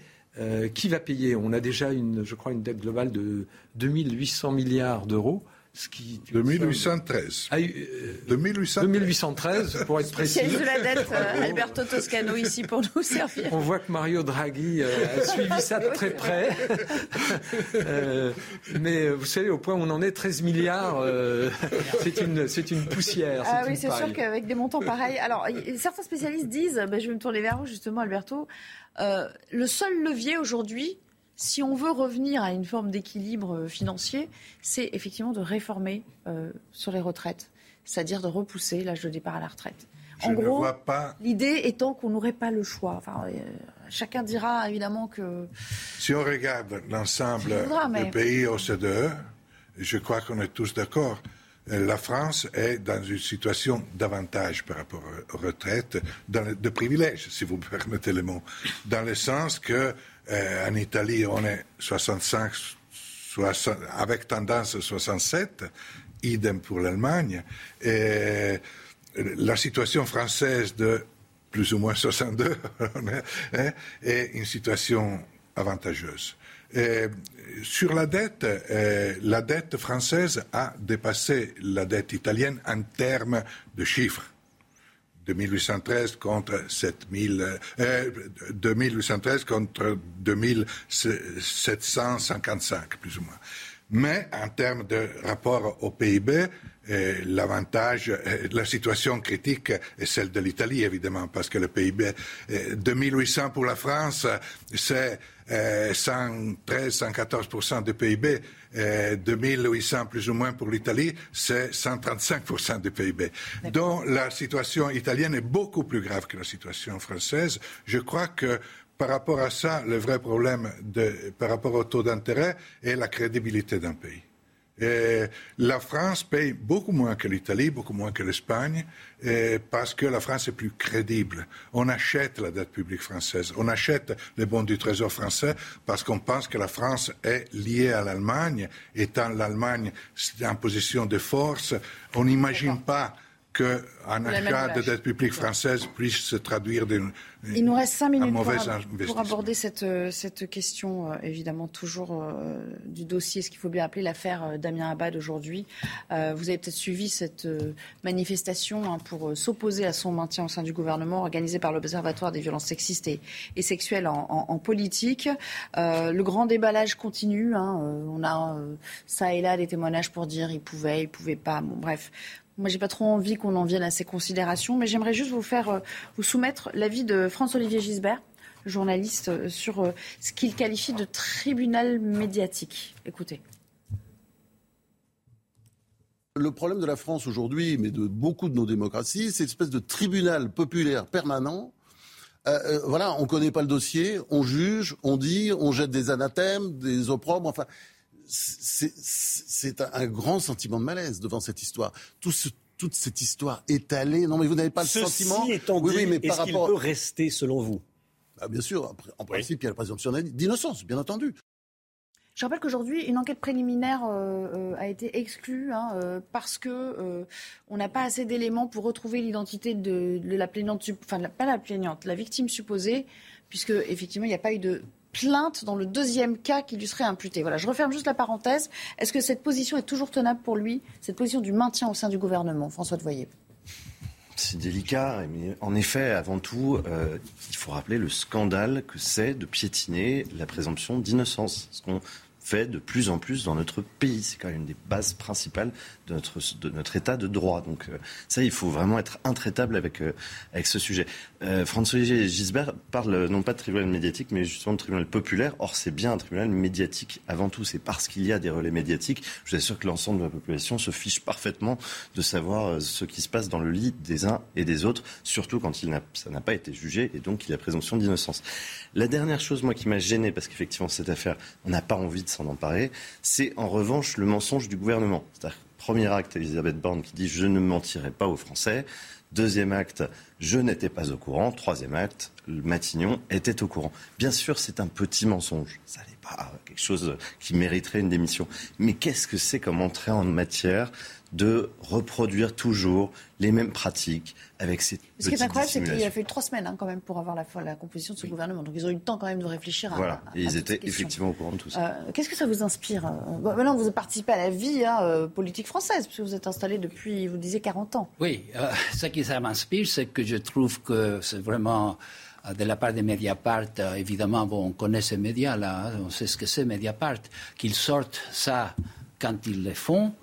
qui va payer? On a déjà, une, je crois, une dette globale de 2800 milliards d'euros. Ce qui, 2813. Ah, euh, 2813. 2813, pour être précis. Spécialiste de la dette, euh, Alberto Toscano ici pour nous servir. On voit que Mario Draghi euh, a suivi ça de très près. Euh, mais vous savez, au point où on en est, 13 milliards, euh, c'est une, poussière. Ah oui, c'est sûr qu'avec des montants pareils. Alors, certains spécialistes disent, ben, je vais me tourner vers vous justement, Alberto, euh, le seul levier aujourd'hui, si on veut revenir à une forme d'équilibre euh, financier, c'est effectivement de réformer euh, sur les retraites, c'est-à-dire de repousser l'âge de départ à la retraite. Je en gros, pas, l'idée étant qu'on n'aurait pas le choix. Enfin, euh, chacun dira évidemment que si on regarde l'ensemble mais- des pays OCDE, je crois qu'on est tous d'accord. La France est dans une situation d'avantage par rapport aux retraites, dans le- de privilège, si vous me permettez le mot, dans le sens que euh, en Italie on est 65, 60, avec tendance 67, idem pour l'Allemagne. Et la situation française de plus ou moins 62 hein, est une situation avantageuse. Sur la dette, euh, la dette française a dépassé la dette italienne en termes de chiffres. 2813 contre 7000, euh, 2813 contre 2755, plus ou moins. Mais en termes de rapport au PIB, l'avantage, euh, la situation critique est celle de l'Italie, évidemment, parce que le PIB, euh, 2800 pour la France, c'est euh, 113, 114 du PIB. Euh, 2800 plus ou moins pour l'Italie, c'est 135 du PIB. Donc la situation italienne est beaucoup plus grave que la situation française. Je crois que par rapport à ça, le vrai problème de, par rapport au taux d'intérêt est la crédibilité d'un pays. Et la France paye beaucoup moins que l'Italie, beaucoup moins que l'Espagne, et parce que la France est plus crédible. On achète la dette publique française, on achète les bons du Trésor français parce qu'on pense que la France est liée à l'Allemagne. Étant l'Allemagne en position de force, on n'imagine pas qu'un achat de dette publique française puisse se traduire d'une Il nous reste cinq minutes pour, ab- aborder cette, euh, cette question, euh, évidemment, toujours euh, du dossier, ce qu'il faut bien appeler l'affaire Damien Abad aujourd'hui. Euh, vous avez peut-être suivi cette manifestation hein, pour s'opposer à son maintien au sein du gouvernement, organisée par l'Observatoire des violences sexistes et, et sexuelles en, en- en politique. Le grand déballage continue. hein, on a ça et là des témoignages pour dire il pouvait, il pouvait pas. Bon, bref. Moi, j'ai pas trop envie qu'on en vienne à ces considérations, mais j'aimerais juste vous faire, euh, vous soumettre l'avis de François-Olivier Gisbert, journaliste, euh, sur euh, ce qu'il qualifie de tribunal médiatique. Écoutez. Le problème de la France aujourd'hui, mais de beaucoup de nos démocraties, c'est une espèce de tribunal populaire permanent. Voilà, on ne connaît pas le dossier, on juge, on dit, on jette des anathèmes, des opprobres, enfin, c'est un, grand sentiment de malaise devant cette histoire. Tout ce- toute cette histoire étalée. Non, mais vous n'avez pas le Ceci sentiment. étant oui, dit, oui, mais par rapport. peut rester selon vous? Ah, bien sûr, en pr- en principe, il y a la présomption d'innocence, bien entendu. Je rappelle qu'aujourd'hui, une enquête préliminaire euh, euh, a été exclue hein, euh, parce que euh, on n'a pas assez d'éléments pour retrouver l'identité de, de la plaignante, enfin la- pas la plaignante, la victime supposée, puisque effectivement il n'y a pas eu de plainte dans le deuxième cas qui lui serait imputé. Voilà, je referme juste la parenthèse. Est-ce que cette position est toujours tenable pour lui, cette position du maintien au sein du gouvernement, François de Voyer? C'est délicat, mais en effet, avant tout, euh, il faut rappeler le scandale que c'est de piétiner la présomption d'innocence. Ce qu'on fait de plus en plus dans notre pays. C'est quand même une des bases principales de notre, de notre état de droit. Donc euh, ça, il faut vraiment être intraitable avec, euh, avec ce sujet. Euh, François-Olivier Gisbert parle non pas de tribunal médiatique, mais justement de tribunal populaire. Or, c'est bien un tribunal médiatique avant tout. C'est parce qu'il y a des relais médiatiques. Je vous assure que l'ensemble de la population se fiche parfaitement de savoir ce qui se passe dans le lit des uns et des autres, surtout quand il ça n'a pas été jugé et donc il a présomption d'innocence. La dernière chose, moi, qui m'a gêné, parce qu'effectivement, cette affaire, on n'a pas envie de emparer, c'est en revanche le mensonge du gouvernement. C'est-à-dire, premier acte, Elisabeth Borne qui dit je ne mentirai pas aux Français. Deuxième acte, je n'étais pas au courant. Troisième acte, Matignon était au courant. Bien sûr, c'est un petit mensonge. Ça n'est pas quelque chose qui mériterait une démission. Mais qu'est-ce que c'est comme entrée en matière de reproduire toujours les mêmes pratiques avec ces Ce qui est incroyable, c'est qu'il a fallu trois semaines hein, quand même pour avoir la, la composition de ce gouvernement. Donc ils ont eu le temps quand même de réfléchir à. Voilà, et ils étaient effectivement au courant de tout ça. Euh, Qu'est-ce que ça vous inspire bon, Maintenant, vous participé à la vie hein, euh, politique française, puisque vous êtes installé depuis, vous disiez, 40 ans. Oui, euh, ce qui ça m'inspire, c'est que je trouve que c'est vraiment euh, de la part des Mediapart, euh, évidemment, bon, on connaît ces médias-là, hein, on sait ce que c'est Mediapart, qu'ils sortent ça quand ils le font.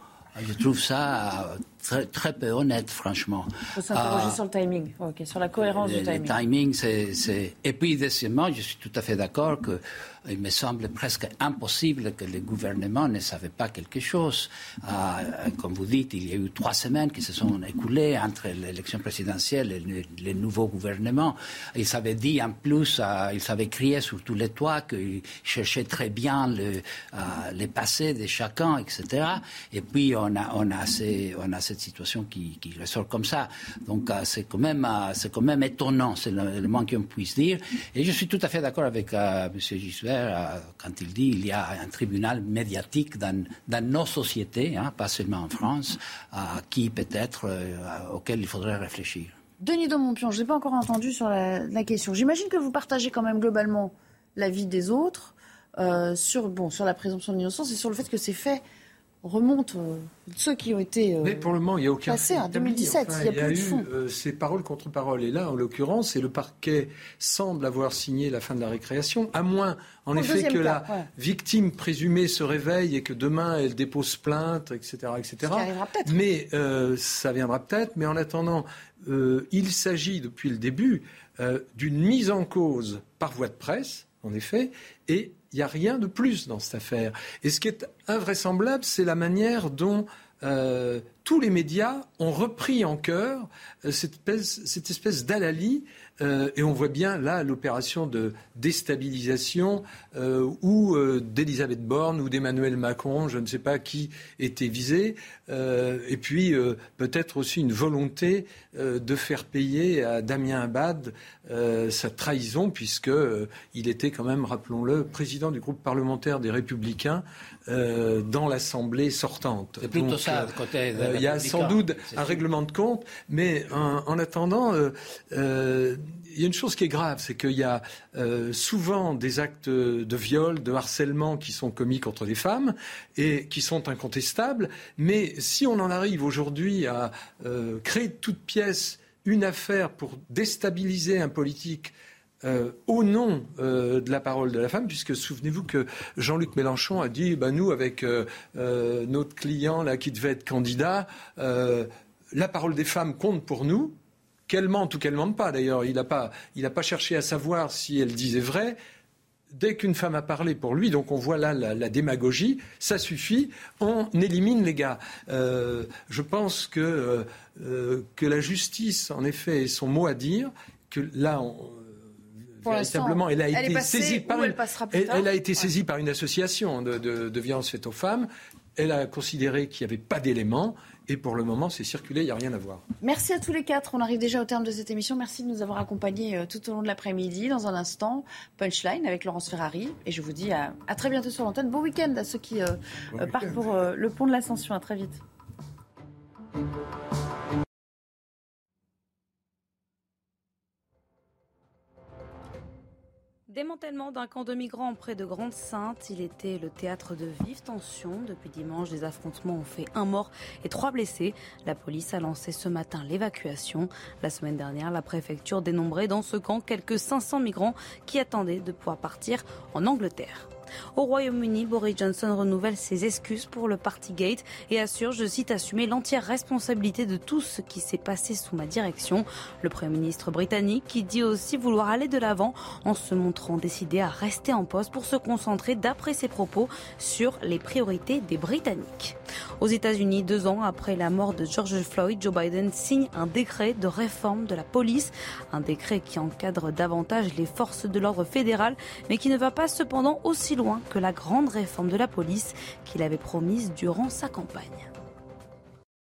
Je trouve ça très, très peu honnête, franchement. Il faut s'interroger sur le timing, sur la cohérence le, du timing. Le timing, c'est. Et puis, deuxièmement, je suis tout à fait d'accord que il me semble presque impossible que le gouvernement ne savait pas quelque chose. Euh, comme vous dites, il y a eu trois semaines qui se sont écoulées entre l'élection présidentielle et le, le, nouveau gouvernement. Ils avaient dit en plus, euh, ils avaient crié sur tous les toits qu'ils cherchaient très bien le, euh, les passés de chacun, etc. Et puis on a, on a, ces, on a cette situation qui, qui ressort comme ça. Donc euh, c'est quand même, c'est quand même étonnant, c'est le, moins qu'on puisse dire. Et je suis tout à fait d'accord avec M. Gisbert quand il dit qu'il y a un tribunal médiatique dans, nos sociétés, hein, pas seulement en France, euh, qui peut-être euh, auquel il faudrait réfléchir. Denis de Montpion, je n'ai pas encore entendu sur la, question. J'imagine que vous partagez quand même globalement l'avis des autres euh, sur, bon, sur la présomption d'innocence et sur le fait que ces faits remontent euh, ceux qui ont été euh, Mais pour le moment, il n'y a aucun passés en 2017. Enfin, il y a, il y a plus de eu euh, ces paroles contre paroles. Et là, en l'occurrence, et le parquet semble avoir signé la fin de la récréation, à moins, en effet, que cas, la ouais. victime présumée se réveille et que demain elle dépose plainte, etc., etc. Ce qui arrivera peut-être. Mais ça viendra peut-être. Mais en attendant, il s'agit depuis le début d'une mise en cause par voie de presse, en effet, et il n'y a rien de plus dans cette affaire. Et ce qui est invraisemblable, c'est la manière dont euh, tous les médias ont repris en cœur euh, cette espèce, cette espèce d'alali. Euh, et on voit bien là l'opération de déstabilisation euh, ou euh, d'Elisabeth Borne ou d'Emmanuel Macron, je ne sais pas qui était visé, euh, et puis euh, peut-être aussi une volonté de faire payer à Damien Abad sa trahison, puisque il était quand même, rappelons-le, président du groupe parlementaire des Républicains dans l'Assemblée sortante. C'est plutôt Donc, ça, le côté des Il y a sans doute un règlement de compte, mais en, en attendant, il y a une chose qui est grave, c'est qu'il y a euh, souvent des actes de viol, de harcèlement qui sont commis contre des femmes et qui sont incontestables. Mais si on en arrive aujourd'hui à euh, créer de toutes pièces une affaire pour déstabiliser un politique euh, au nom de la parole de la femme, puisque souvenez-vous que Jean-Luc Mélenchon a dit, bah, nous, avec notre client là qui devait être candidat, la parole des femmes compte pour nous. Qu'elle mente ou qu'elle mente pas, d'ailleurs, il n'a pas, il n'a pas cherché à savoir si elle disait vrai. Dès qu'une femme a parlé pour lui, donc on voit là la, la démagogie, ça suffit, on élimine les gars. Euh, je pense que, euh, euh, que la justice, en effet, ait son mot à dire, que là, on, véritablement, l'instant, elle a elle été saisie par une, passera plus elle, tard. elle a été saisie par une association de, de, de violences faites aux femmes. Elle a considéré qu'il n'y avait pas d'éléments. Et pour le moment, c'est circulé, il n'y a rien à voir. Merci à tous les quatre. On arrive déjà au terme de cette émission. Merci de nous avoir accompagnés euh, tout au long de l'après-midi. Dans un instant, Punchline avec Laurence Ferrari. Et je vous dis à, à très bientôt sur l'antenne. Bon week-end à ceux qui euh, Bon euh, partent pour euh, le pont de l'Ascension. À très vite. Démantèlement d'un camp de migrants près de Grande-Sainte. Il était le théâtre de vives tensions. Depuis dimanche, des affrontements ont fait un mort et trois blessés. La police a lancé ce matin l'évacuation. La semaine dernière, la préfecture dénombrait dans ce camp quelques 500 migrants qui attendaient de pouvoir partir en Angleterre. Au Royaume-Uni, Boris Johnson renouvelle ses excuses pour le Partygate et assure, je cite, assumer l'entière responsabilité de tout ce qui s'est passé sous ma direction. Le Premier ministre britannique qui dit aussi vouloir aller de l'avant en se montrant décidé à rester en poste pour se concentrer, d'après ses propos, sur les priorités des Britanniques. Aux États-Unis, deux ans après la mort de George Floyd, Joe Biden signe un décret de réforme de la police, un décret qui encadre davantage les forces de l'ordre fédéral, mais qui ne va pas cependant aussi loin que la grande réforme de la police qu'il avait promise durant sa campagne.